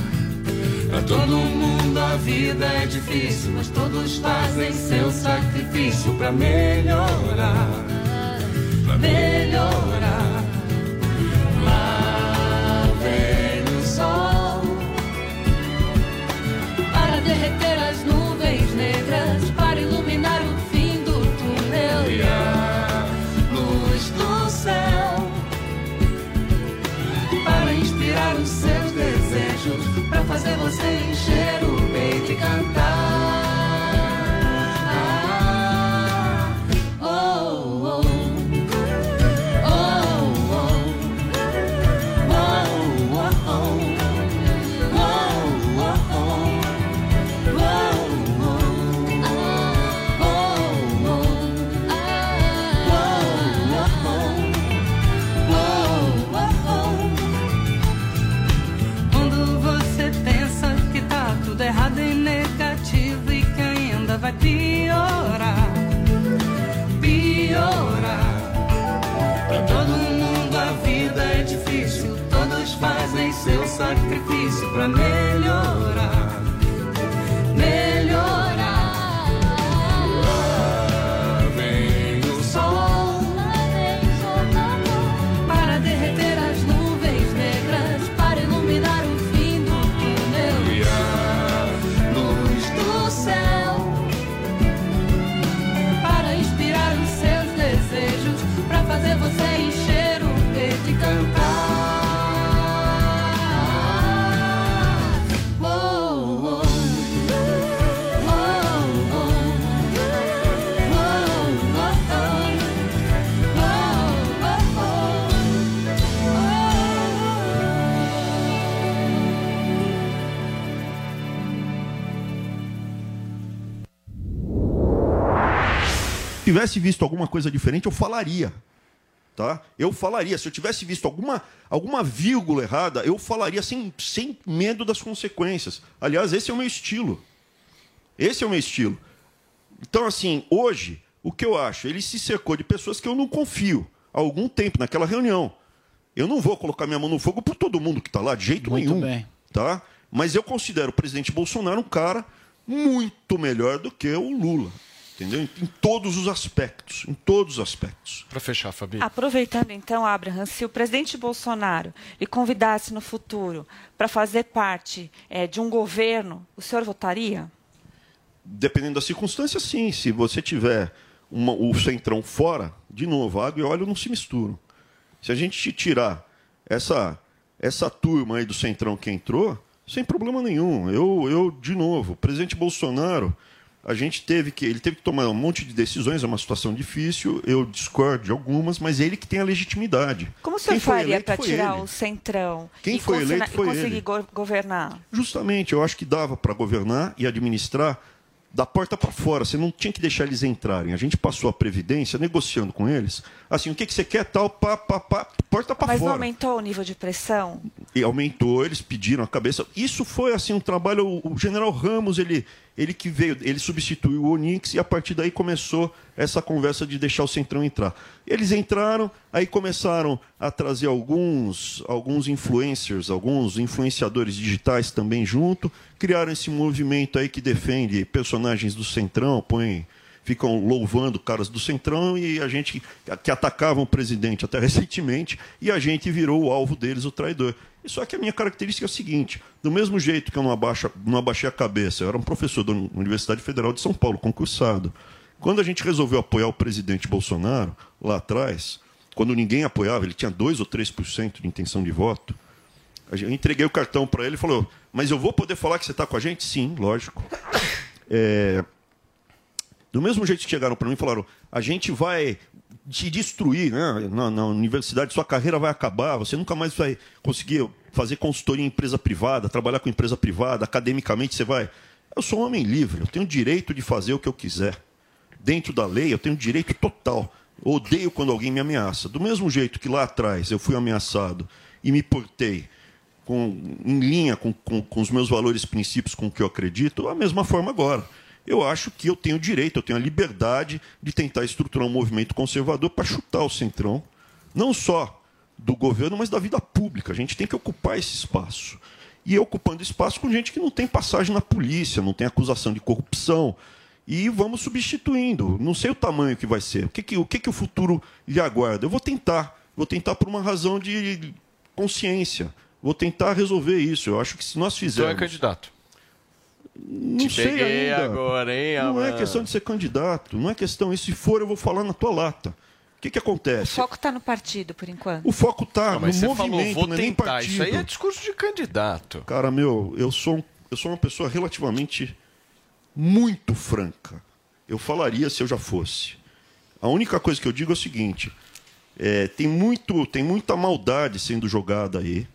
Pra todo mundo a vida é difícil, mas todos fazem seu sacrifício pra melhorar, pra melhorar. Sacrifício tivesse visto alguma coisa diferente, eu falaria. Tá? Eu falaria. Se eu tivesse visto alguma, alguma vírgula errada, eu falaria sem, sem medo das consequências. Aliás, esse é o meu estilo. Esse é o meu estilo. Então, assim, hoje, o que eu acho? Ele se cercou de pessoas que eu não confio há algum tempo naquela reunião. Eu não vou colocar minha mão no fogo por todo mundo que está lá, de jeito Muito nenhum. bem. Tá? Mas eu considero o presidente Bolsonaro um cara muito melhor do que o Lula. Entendeu? Em, em todos os aspectos. Em todos os aspectos. Para fechar, Fabi. Aproveitando então, Abraham, se o presidente Bolsonaro lhe convidasse no futuro para fazer parte eh, de um governo, o senhor votaria? Dependendo das circunstâncias, sim. Se você tiver uma- o centrão fora, de novo, água e óleo não se misturam. Se a gente tirar essa, essa turma aí do centrão que entrou, sem problema nenhum. Eu, eu de novo, o presidente Bolsonaro, a gente teve que. Ele teve que tomar um monte de decisões, é uma situação difícil. Eu discordo de algumas, mas ele que tem a legitimidade. Como o senhor Quem foi faria para tirar ele. o centrão Quem e, foi eleito foi e conseguir ele. go- governar? Justamente, eu acho que dava para governar e administrar da porta para fora. Você não tinha que deixar eles entrarem. A gente passou a Previdência negociando com eles. Assim, o que, que você quer? Tal, pá, pá, pá, porta para Mas não fora. aumentou o nível de pressão? E aumentou, eles pediram a cabeça. Isso foi assim um trabalho. O general Ramos, ele, ele que veio, ele substituiu o Onix e a partir daí começou essa conversa de deixar o Centrão entrar. Eles entraram, aí começaram a trazer alguns, alguns influencers, alguns influenciadores digitais também junto, criaram esse movimento aí que defende personagens do Centrão, põe ficam louvando caras do Centrão e a gente que atacavam o presidente até (laughs) recentemente e a gente virou o alvo deles, o traidor. Só que a minha característica é a seguinte: do mesmo jeito que eu não, abaixo, não abaixei a cabeça, eu era um professor da Universidade Federal de São Paulo, concursado. Quando a gente resolveu apoiar o presidente Bolsonaro, lá atrás, quando ninguém apoiava, ele tinha 2 ou 3% de intenção de voto, eu entreguei o cartão para ele e falou: Mas eu vou poder falar que você está com a gente? Sim, lógico. (laughs) É, do mesmo jeito que chegaram para mim e falaram: a gente vai te destruir né? na, na universidade, sua carreira vai acabar, você nunca mais vai conseguir fazer consultoria em empresa privada, trabalhar com empresa privada, academicamente você vai. Eu sou um homem livre, eu tenho o direito de fazer o que eu quiser. Dentro da lei, eu tenho direito total. Odeio quando alguém me ameaça. Do mesmo jeito que lá atrás eu fui ameaçado e me portei com, em linha com, com, com os meus valores princípios, com o que eu acredito, a mesma forma agora. Eu acho que eu tenho direito, eu tenho a liberdade de tentar estruturar um movimento conservador para chutar o centrão, não só do governo, mas da vida pública. A gente tem que ocupar esse espaço. E ocupando espaço com gente que não tem passagem na polícia, não tem acusação de corrupção. E vamos substituindo. Não sei o tamanho que vai ser. O que, que, o, que, que o futuro lhe aguarda? Eu vou tentar. Vou tentar por uma razão de consciência. Vou tentar resolver isso. Eu acho que se nós fizermos. Então é candidato. Não Te sei ainda. agora, hein, Não é Amanda? questão de ser candidato. Não é questão. E se for, eu vou falar na tua lata. O que, que O acontece? foco está no partido, por enquanto. O foco está no movimento, falou, vou não é nem tentar. partido. Isso aí é discurso de candidato. Cara, meu, eu sou, um- eu sou uma pessoa relativamente muito franca. Eu falaria se eu já fosse. A única coisa que eu digo é o seguinte: é, tem, muito, tem muita maldade sendo jogada aí.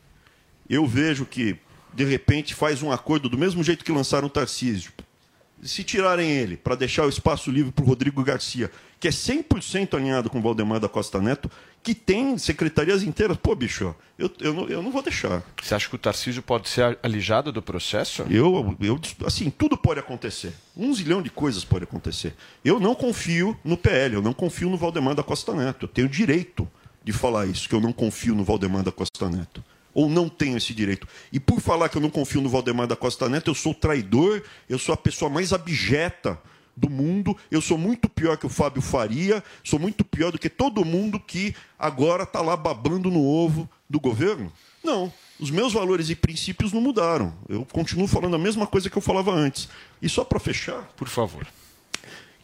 Eu vejo que, de repente, faz um acordo do mesmo jeito que lançaram o Tarcísio. Se tirarem ele para deixar o espaço livre para o Rodrigo Garcia, que é 100% alinhado com o Valdemar da Costa Neto, que tem secretarias inteiras. Pô, bicho, eu, eu, não, eu não vou deixar. Você acha que o Tarcísio pode ser alijado do processo? Eu, eu, assim, tudo pode acontecer. Um zilhão de coisas pode acontecer. Eu não confio no PL, eu não confio no Valdemar da Costa Neto. Eu tenho direito de falar isso, que eu não confio no Valdemar da Costa Neto. Ou não tenho esse direito. E por falar que eu não confio no Valdemar da Costa Neto, eu sou traidor, eu sou a pessoa mais abjeta do mundo, eu sou muito pior que o Fábio Faria, sou muito pior do que todo mundo que agora está lá babando no ovo do governo. Não, os meus valores e princípios não mudaram. Eu continuo falando a mesma coisa que eu falava antes. E só para fechar, por favor,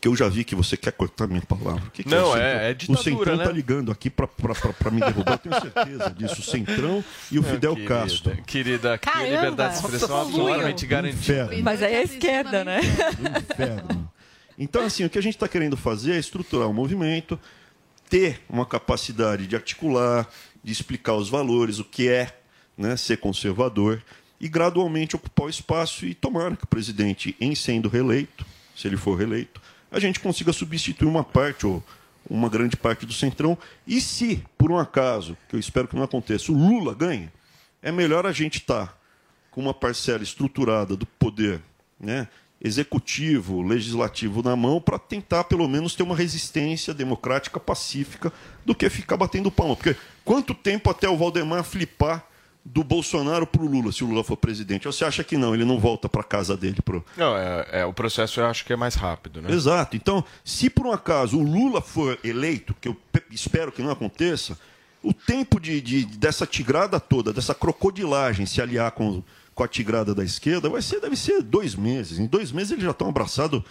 que eu já vi que você quer cortar minha palavra. O que que Não, o Centrão? é- é ditadura, O Centrão né? tá ligando aqui para me derrubar, eu tenho certeza disso. O Centrão e o Não, Fidel querida, Castro. Querida, aqui a Caramba! liberdade de expressão absolutamente garantida. Mas aí é a esquerda, né? inferno. Então, assim, o que a gente está querendo fazer é estruturar o movimento, ter uma capacidade de articular, de explicar os valores, o que é né, ser conservador, e gradualmente ocupar o espaço e tomara que o presidente, em sendo reeleito, se ele for reeleito, a gente consiga substituir uma parte ou uma grande parte do centrão. E se, por um acaso, que eu espero que não aconteça, o Lula ganha, é melhor a gente estar com uma parcela estruturada do poder né, executivo, legislativo na mão para tentar, pelo menos, ter uma resistência democrática pacífica do que ficar batendo palma. Porque quanto tempo até o Valdemar flipar do Bolsonaro para o Lula, se o Lula for presidente? Ou você acha que não, ele não volta para casa dele? Pro... Não, é, é, o processo eu acho que é mais rápido, né? Exato. Então, se por um acaso o Lula for eleito, que eu pe- espero que não aconteça, o tempo de, de- dessa tigrada toda, dessa crocodilagem se aliar com, com a tigrada da esquerda, vai ser, deve ser dois meses. Em dois meses eles já estão abraçados,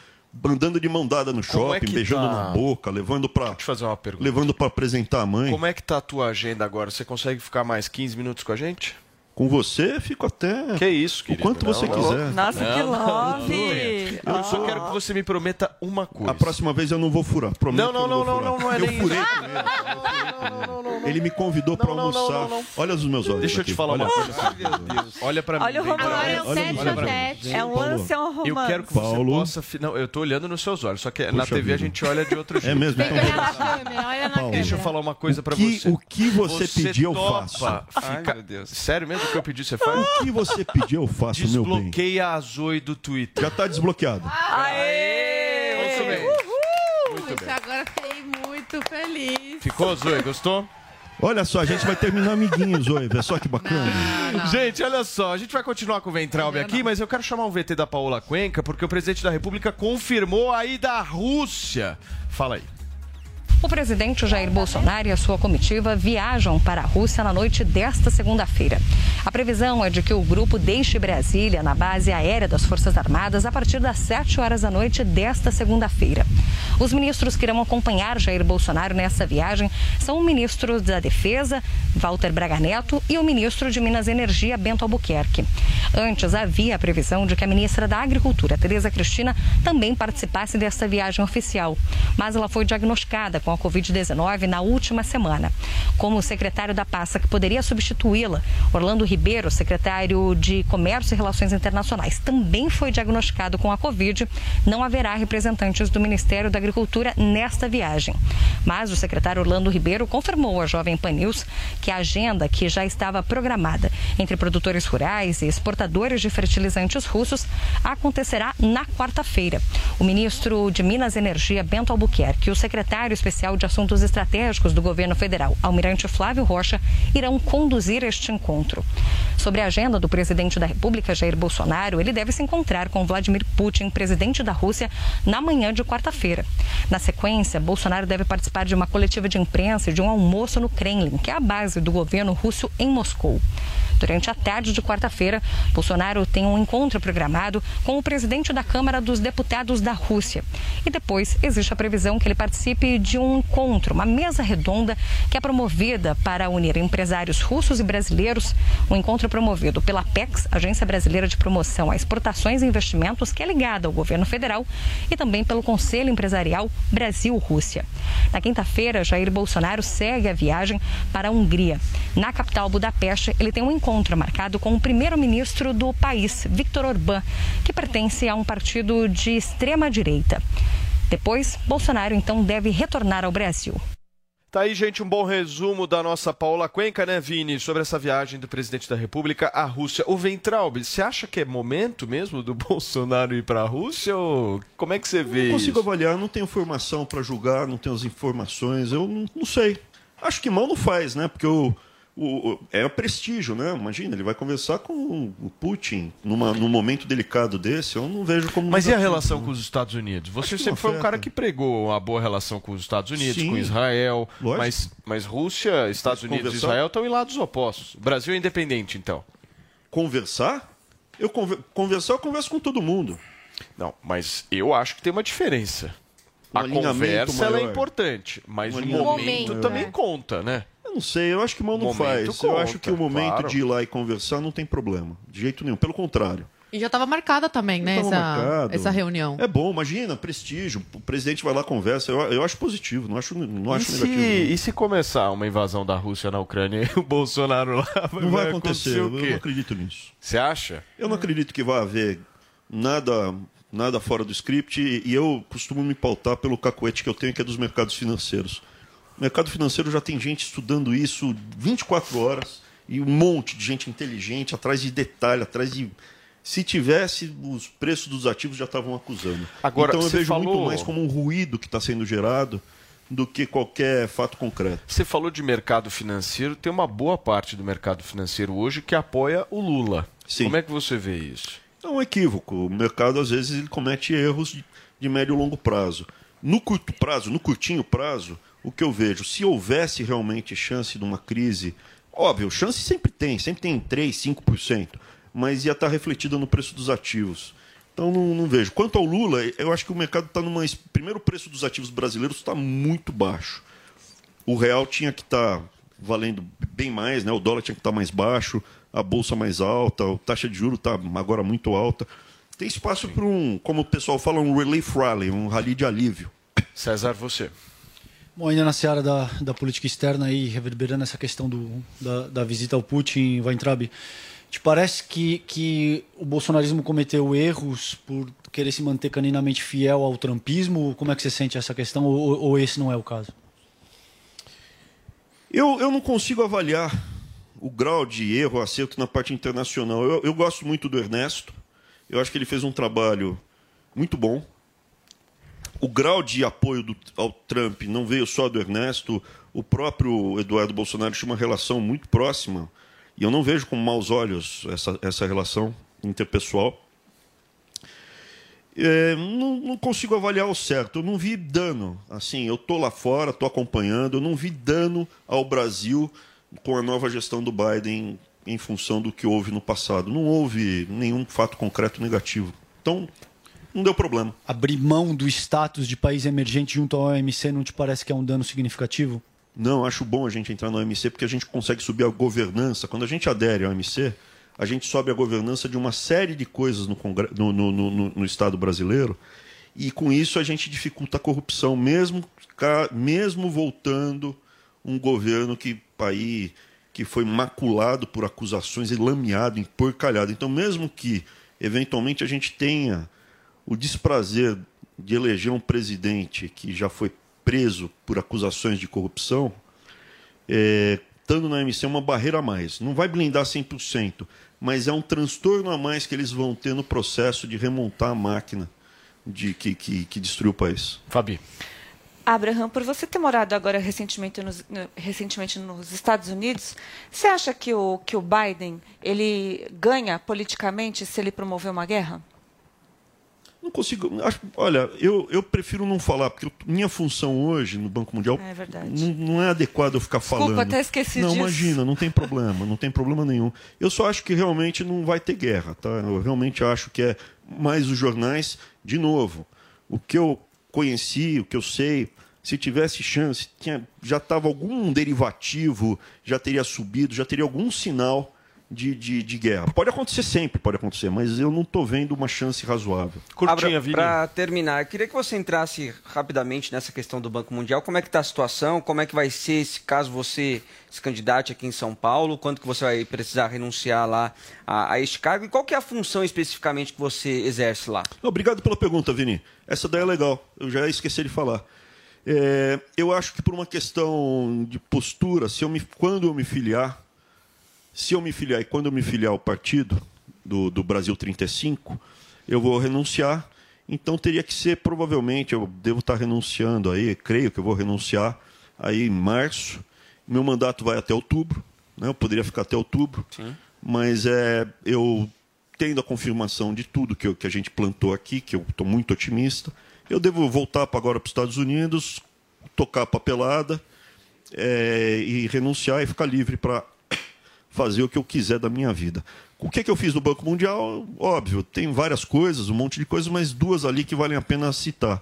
andando de mão dada no é shopping, que beijando tá? na boca, levando para fazer uma pergunta. levando para apresentar a mãe. Como é que tá a tua agenda agora? Você consegue ficar mais 15 minutos com a gente? Com você, fico até. Que isso, O querido. quanto você Não, quiser. Nossa, que Não, não, love! Eu só quero que você me prometa uma coisa. A próxima vez eu não vou furar. Prometo Não, não, que eu não, vou não, furar. não, não é Eu nem furei isso. com ele. Ele me convidou para Não, não, não, almoçar. não, não. Olha os meus olhos. Deixa eu aqui. te falar Olha. uma coisa. Olha pra mim. Olha o mim. É um Olha tete pra a mim. tete. É um lance, é um romance. Eu quero que você Paulo. possa. fi- Não, eu tô olhando nos seus olhos, só que na TV a gente olha de outro jeito. mesmo? Então Olha na câmera. Deixa eu falar uma coisa pra que- você. o que você pedir, eu faço. Fica... Ai, meu Deus. Sério mesmo o que eu pedi, você faz? O que você pedir, eu faço, meu bem. Desbloqueia a Zoe do Twitter. Já tá desbloqueado. Aê! Muito bem. Muito bem. agora fiquei muito feliz. Ficou, Zoe? Gostou? Olha só, a gente vai terminar amiguinhos hoje. Vê só que bacana. Gente, olha só, a gente vai continuar com o Ventralbe aqui, mas eu quero chamar um VT da Paola Cuenca, porque o presidente da República confirmou a ida à Rússia. Fala aí. O presidente Jair Bolsonaro e a sua comitiva viajam para a Rússia na noite desta segunda-feira. A previsão é de que o grupo deixe Brasília na base aérea das Forças Armadas a partir das 7 horas da noite desta segunda-feira. Os ministros que irão acompanhar Jair Bolsonaro nessa viagem são o ministro da Defesa, Walter Braga Neto, e o ministro de Minas e Energia, Bento Albuquerque. Antes havia a previsão de que a ministra da Agricultura, Tereza Cristina, também participasse desta viagem oficial, mas ela foi diagnosticada com a Covid-19 na última semana. Como secretário da pasta que poderia substituí-la, Orlando Ribeiro, secretário de Comércio e Relações Internacionais, também foi diagnosticado com a Covid. Não haverá representantes do Ministério da Agricultura nesta viagem. Mas o secretário Orlando Ribeiro confirmou à Jovem Pan News que a agenda que já estava programada entre produtores rurais e exportadores de fertilizantes russos acontecerá na quarta-feira. O ministro de Minas e Energia, Bento Albuquerque, e o secretário especial de Assuntos Estratégicos do governo federal, Almirante Flávio Rocha, irão conduzir este encontro. Sobre a agenda do presidente da República, Jair Bolsonaro, ele deve se encontrar com Vladimir Putin, presidente da Rússia, na manhã de quarta-feira. Na sequência, Bolsonaro deve participar de uma coletiva de imprensa e de um almoço no Kremlin, que é a base do governo russo em Moscou. Durante a tarde de quarta-feira, Bolsonaro tem um encontro programado com o presidente da Câmara dos Deputados da Rússia. E depois existe a previsão que ele participe de um encontro, uma mesa redonda que é promovida para unir empresários russos e brasileiros. Um encontro promovido pela PEX, Agência Brasileira de Promoção a Exportações e Investimentos, que é ligada ao governo federal, e também pelo Conselho Empresarial Brasil-Rússia. Na quinta-feira, Jair Bolsonaro segue a viagem para a Hungria. Na capital Budapeste, ele tem um encontro marcado com o primeiro-ministro do país, Viktor Orbán, que pertence a um partido de extrema-direita. Depois, Bolsonaro então deve retornar ao Brasil. Tá aí, gente, um bom resumo da nossa Paula Cuenca, né, Vini, sobre essa viagem do presidente da República à Rússia. O Ventralb, você acha que é momento mesmo do (laughs) Bolsonaro ir para a Rússia ou como é que você vê Não consigo isso? avaliar, não tenho formação para julgar, não tenho as informações, eu não, não sei. Acho que mal não faz, né? Porque o, o, o- é prestígio, né? Imagina, ele vai conversar com o Putin numa, num momento delicado desse, eu não vejo como. Mas e a relação né? com os Estados Unidos? Você sempre foi um cara que pregou uma boa relação com os Estados Unidos, Sim. com Israel, Lógico. mas, mas Rússia, Estados Mas Unidos e Israel estão em lados opostos. O Brasil é independente, então. Conversar? Eu conver- conversar, eu converso com todo mundo. Não, mas eu acho que tem uma diferença. Um a conversa ela é importante, mas Um o momento maior. também É. conta, né? Eu não sei, eu acho que mal não Momento faz. eu conta, acho que o momento claro. de ir lá e conversar não tem problema. De jeito nenhum. Pelo contrário. E já estava marcada também, né, Tava essa, marcado. essa reunião. É bom, imagina, prestígio. O presidente vai lá conversa. Eu, eu acho positivo, não acho, não E acho se, negativo. não. e se começar uma invasão da Rússia na Ucrânia e o Bolsonaro lá Não vai acontecer, o eu não acredito nisso. Você acha? Eu não acredito que vai haver nada, nada fora do script e e eu costumo me pautar pelo cacuete que eu tenho, que é dos mercados financeiros. O mercado financeiro já tem gente estudando isso 24 horas e um monte de gente inteligente atrás de detalhe, atrás de. Se tivesse, os preços dos ativos já estavam acusando. Agora, então eu vejo falou- muito mais como um ruído que está sendo gerado do que qualquer fato concreto. Você falou de mercado financeiro, tem uma boa parte do mercado financeiro hoje que apoia o Lula. Como é que você vê isso? É um equívoco. O mercado, às vezes, ele comete erros de, de médio e longo prazo. No curto prazo, no curtinho prazo, o que eu vejo, se houvesse realmente chance de uma crise, óbvio, chance sempre tem, sempre tem 3, 5%, mas ia estar refletida no preço dos ativos. Então não, não vejo. Quanto ao Lula, eu acho que o mercado está numa. Primeiro, o preço dos ativos brasileiros está muito baixo. O real tinha que estar valendo bem mais, né? o dólar tinha que estar mais baixo, a bolsa mais alta, a taxa de juros está agora muito alta. Tem espaço para um, como o pessoal fala, um relief rally, um rally de alívio. César, você. Bom, ainda na seara da, da política externa aí, reverberando essa questão do, da, da visita ao Putin, Weintraub, te parece que, que o bolsonarismo cometeu erros por querer se manter caninamente fiel ao trumpismo? Como é que você sente essa questão ou, ou esse não é o caso? Eu, eu não consigo avaliar o grau de erro, acerto na parte internacional. Eu, eu gosto muito do Ernesto. Eu acho que ele fez um trabalho muito bom. O grau de apoio do- ao Trump não veio só do Ernesto. O próprio Eduardo Bolsonaro tinha uma relação muito próxima. E eu não vejo com maus olhos essa, essa relação interpessoal. É, não, não consigo avaliar o certo. Eu não vi dano. Assim, eu tô lá fora, tô acompanhando. Eu não vi dano ao Brasil com a nova gestão do Biden em função do que houve no passado. Não houve nenhum fato concreto negativo. Então, não deu problema. Abrir mão do status de país emergente junto ao OMC não te parece que é um dano significativo? Não, acho bom a gente entrar no OMC porque a gente consegue subir a governança. Quando a gente adere ao OMC, a gente sobe a governança de uma série de coisas no, Congre- no, no- no- no- Estado brasileiro E com isso a gente dificulta a corrupção, mesmo, mesmo voltando um governo que aí que foi maculado por acusações e lameado, emporcalhado. Então, mesmo que eventualmente a gente tenha o desprazer de eleger um presidente que já foi preso por acusações de corrupção, é, estando na MC é uma barreira a mais. Não vai blindar 100%, mas é um transtorno a mais que eles vão ter no processo de remontar a máquina de que, que, que destruiu o país. Fabi. Abraham, por você ter morado agora recentemente nos, recentemente nos Estados Unidos, você acha que o, que o Biden ele ganha politicamente se ele promover uma guerra? Não consigo. Acho, olha, eu, eu prefiro não falar, porque minha função hoje no Banco Mundial é não, não, é adequado eu ficar Desculpa, falando. até esqueci não, disso. imagina, não tem problema, não tem problema nenhum. Eu só acho que realmente não vai ter guerra, tá? Eu realmente acho que é mais os jornais, de novo. O que eu conheci, o que eu sei, se tivesse chance, tinha, já estava algum derivativo, já teria subido, já teria algum sinal de, de, de, guerra. Pode acontecer sempre, pode acontecer, mas eu não estou vendo uma chance razoável. Curtinha, Para terminar, eu queria que você entrasse rapidamente nessa questão do Banco Mundial. Como é que está a situação? Como é que vai ser se caso você se candidate aqui em São Paulo? Quanto que você vai precisar renunciar lá a, a este cargo? E qual que é a função especificamente que você exerce lá? Obrigado pela pergunta, Vini. Essa daí é legal. Eu já esqueci de falar. É, eu acho que por uma questão de postura, se eu me, quando eu me filiar, se eu me filiar e quando eu me filiar ao partido do, do Brasil 35, eu vou renunciar. Então teria que ser, provavelmente, eu devo estar renunciando aí, creio que eu vou renunciar aí em março. Meu mandato vai até outubro, né? eu poderia ficar até outubro, Sim. mas é, eu tendo a confirmação de tudo que, eu, que a gente plantou aqui, que eu estou muito otimista, eu devo voltar para agora para os Estados Unidos, tocar a papelada é, e renunciar e ficar livre para fazer o que eu quiser da minha vida. O que, é que eu fiz no Banco Mundial? Óbvio, tem várias coisas, um monte de coisas, mas duas ali que valem a pena citar.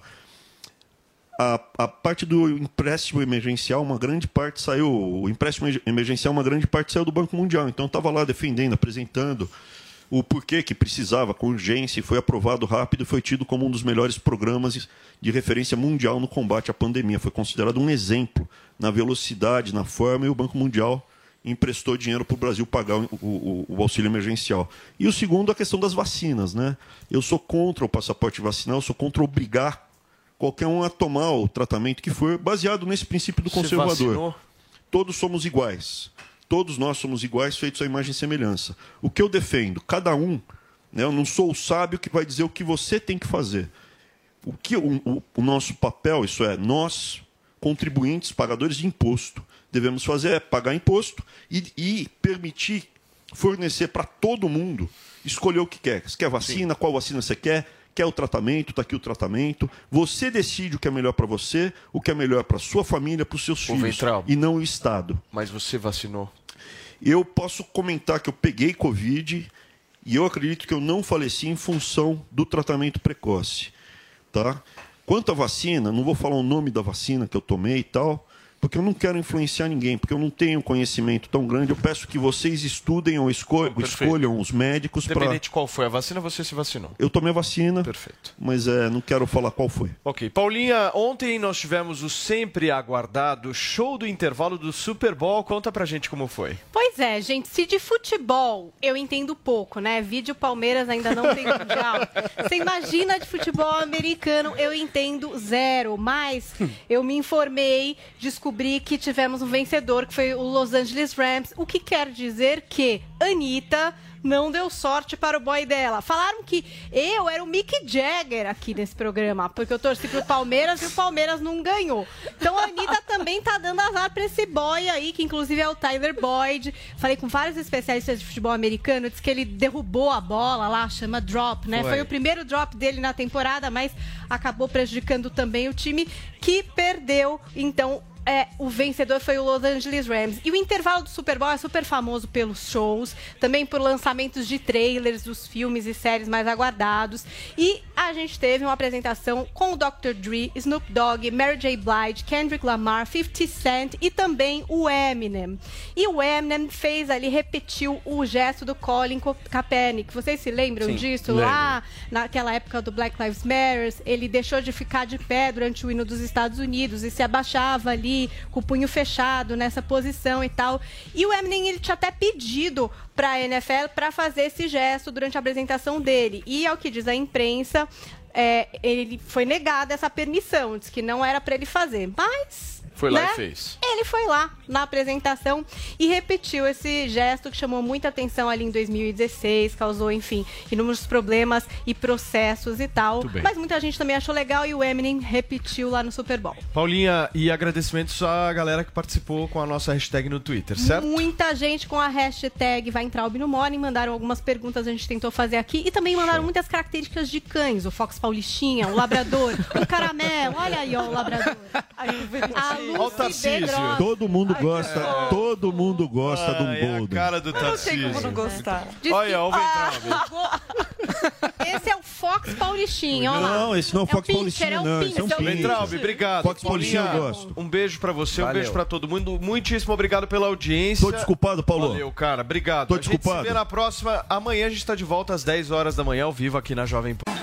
A, a, parte do empréstimo emergencial, uma grande parte saiu. O empréstimo emergencial, uma grande parte saiu do Banco Mundial. Então, estava lá defendendo, apresentando o porquê que precisava com urgência e foi aprovado rápido, foi tido como um dos melhores programas de referência mundial no combate à pandemia. Foi considerado um exemplo na velocidade, na forma, e o Banco Mundial emprestou dinheiro para o Brasil pagar o, o, o, auxílio emergencial. E o segundo, a questão das vacinas. Né? Eu sou contra o passaporte vacinal, eu sou contra obrigar qualquer um a tomar o tratamento que for, baseado nesse princípio do conservador. Todos somos iguais todos nós somos iguais, feitos à imagem e semelhança. O que eu defendo, cada um, né, eu não sou o sábio que vai dizer o que você tem que fazer. O que o, o, o nosso papel, isso é, nós, contribuintes, pagadores de imposto, devemos fazer é pagar imposto e, e permitir fornecer para todo mundo escolher o que quer. Se quer vacina, Sim. qual vacina você quer, quer o tratamento, está aqui o tratamento. Você decide o que é melhor para você, o que é melhor para sua família, para os seus Ô, filhos, Ventral, e não o Estado. Mas você vacinou? Eu posso comentar que eu peguei Covid e eu acredito que eu não faleci em função do tratamento precoce. Tá? Quanto à vacina, não vou falar o nome da vacina que eu tomei e tal, porque eu não quero influenciar ninguém, porque eu não tenho conhecimento tão grande. Eu peço que vocês estudem ou escol escolham os médicos para. Independente qual foi a vacina, você se vacinou. Eu tomei a vacina. Perfeito. Mas é, não quero falar qual foi. Ok. Paulinha, ontem nós tivemos o sempre aguardado show do intervalo do Super Bowl. Conta pra gente como foi. Pois é, gente. Se de futebol eu entendo pouco, né? Vídeo Palmeiras ainda não tem (laughs) mundial. Você imagina de futebol americano, eu entendo zero. Mas eu me informei, descobri descobri que tivemos um vencedor, que foi o Los Angeles Rams, o que quer dizer que Anitta não deu sorte para o boy dela. Falaram que eu era o Mick Jagger aqui nesse programa, porque eu torci pro Palmeiras e o Palmeiras não ganhou. Então a Anitta também tá dando azar pra esse boy aí, que inclusive é o Tyler Boyd. Falei com vários especialistas de futebol americano, disse que ele derrubou a bola lá, chama drop, né? Foi, Foi o primeiro drop dele na temporada, mas acabou prejudicando também o time que perdeu. Então, é, o vencedor foi o Los Angeles Rams. E o intervalo do Super Bowl é super famoso pelos shows, também por lançamentos de trailers dos filmes e séries mais aguardados. E a gente teve uma apresentação com o Dr. Dre, Snoop Dogg, Mary J. Blige, Kendrick Lamar, 50 Cent e também o Eminem. E o Eminem fez ali, repetiu o gesto do Colin Kaepernick. Vocês se lembram Sim, disso? lembro. Lá naquela época do Black Lives Matter, ele deixou de ficar de pé durante o hino dos Estados Unidos e se abaixava ali com o punho fechado nessa posição e tal. E o Eminem ele tinha até pedido para a NFL para fazer esse gesto durante a apresentação dele. E ao que diz a imprensa, é, ele foi negada essa permissão, disse que não era para ele fazer. Mas Foi lá né? e fez. Ele foi lá na apresentação e repetiu esse gesto que chamou muita atenção ali em 2016, causou, enfim, inúmeros problemas e processos e tal. Muito bem. Mas muita gente também achou legal e o Eminem repetiu lá no Super Bowl. Paulinha, e agradecimentos à galera que participou com a nossa hashtag no Twitter, certo? Muita gente com a hashtag vai entrar no Morning, mandaram algumas perguntas, a gente tentou fazer aqui e também mandaram muitas características de cães, o Fox Paulistinha, o Labrador, o Caramelo, olha aí, ó, o Labrador. (laughs) A Olha o Tarcísio. Todo mundo gosta, todo mundo gosta de um Ai, a cara do Tarcísio. Diz Olha, que- ó, o Ventralbe. Ah, (laughs) Esse é o Fox Paulistinha, ó lá. Não, esse não é o Fox pincher, Paulistinha, é um não, esse é um pincher, pincher. Ventralbe, obrigado. Fox Paulistinha eu gosto. Um beijo pra você, um Valeu. beijo pra todo mundo. Muitíssimo obrigado pela audiência. Tô desculpado, Paulo. Valeu, cara. Obrigado. Tô a gente desculpado. se vê na próxima. Amanhã a gente tá de volta às 10 horas da manhã, ao vivo aqui na Jovem Pan.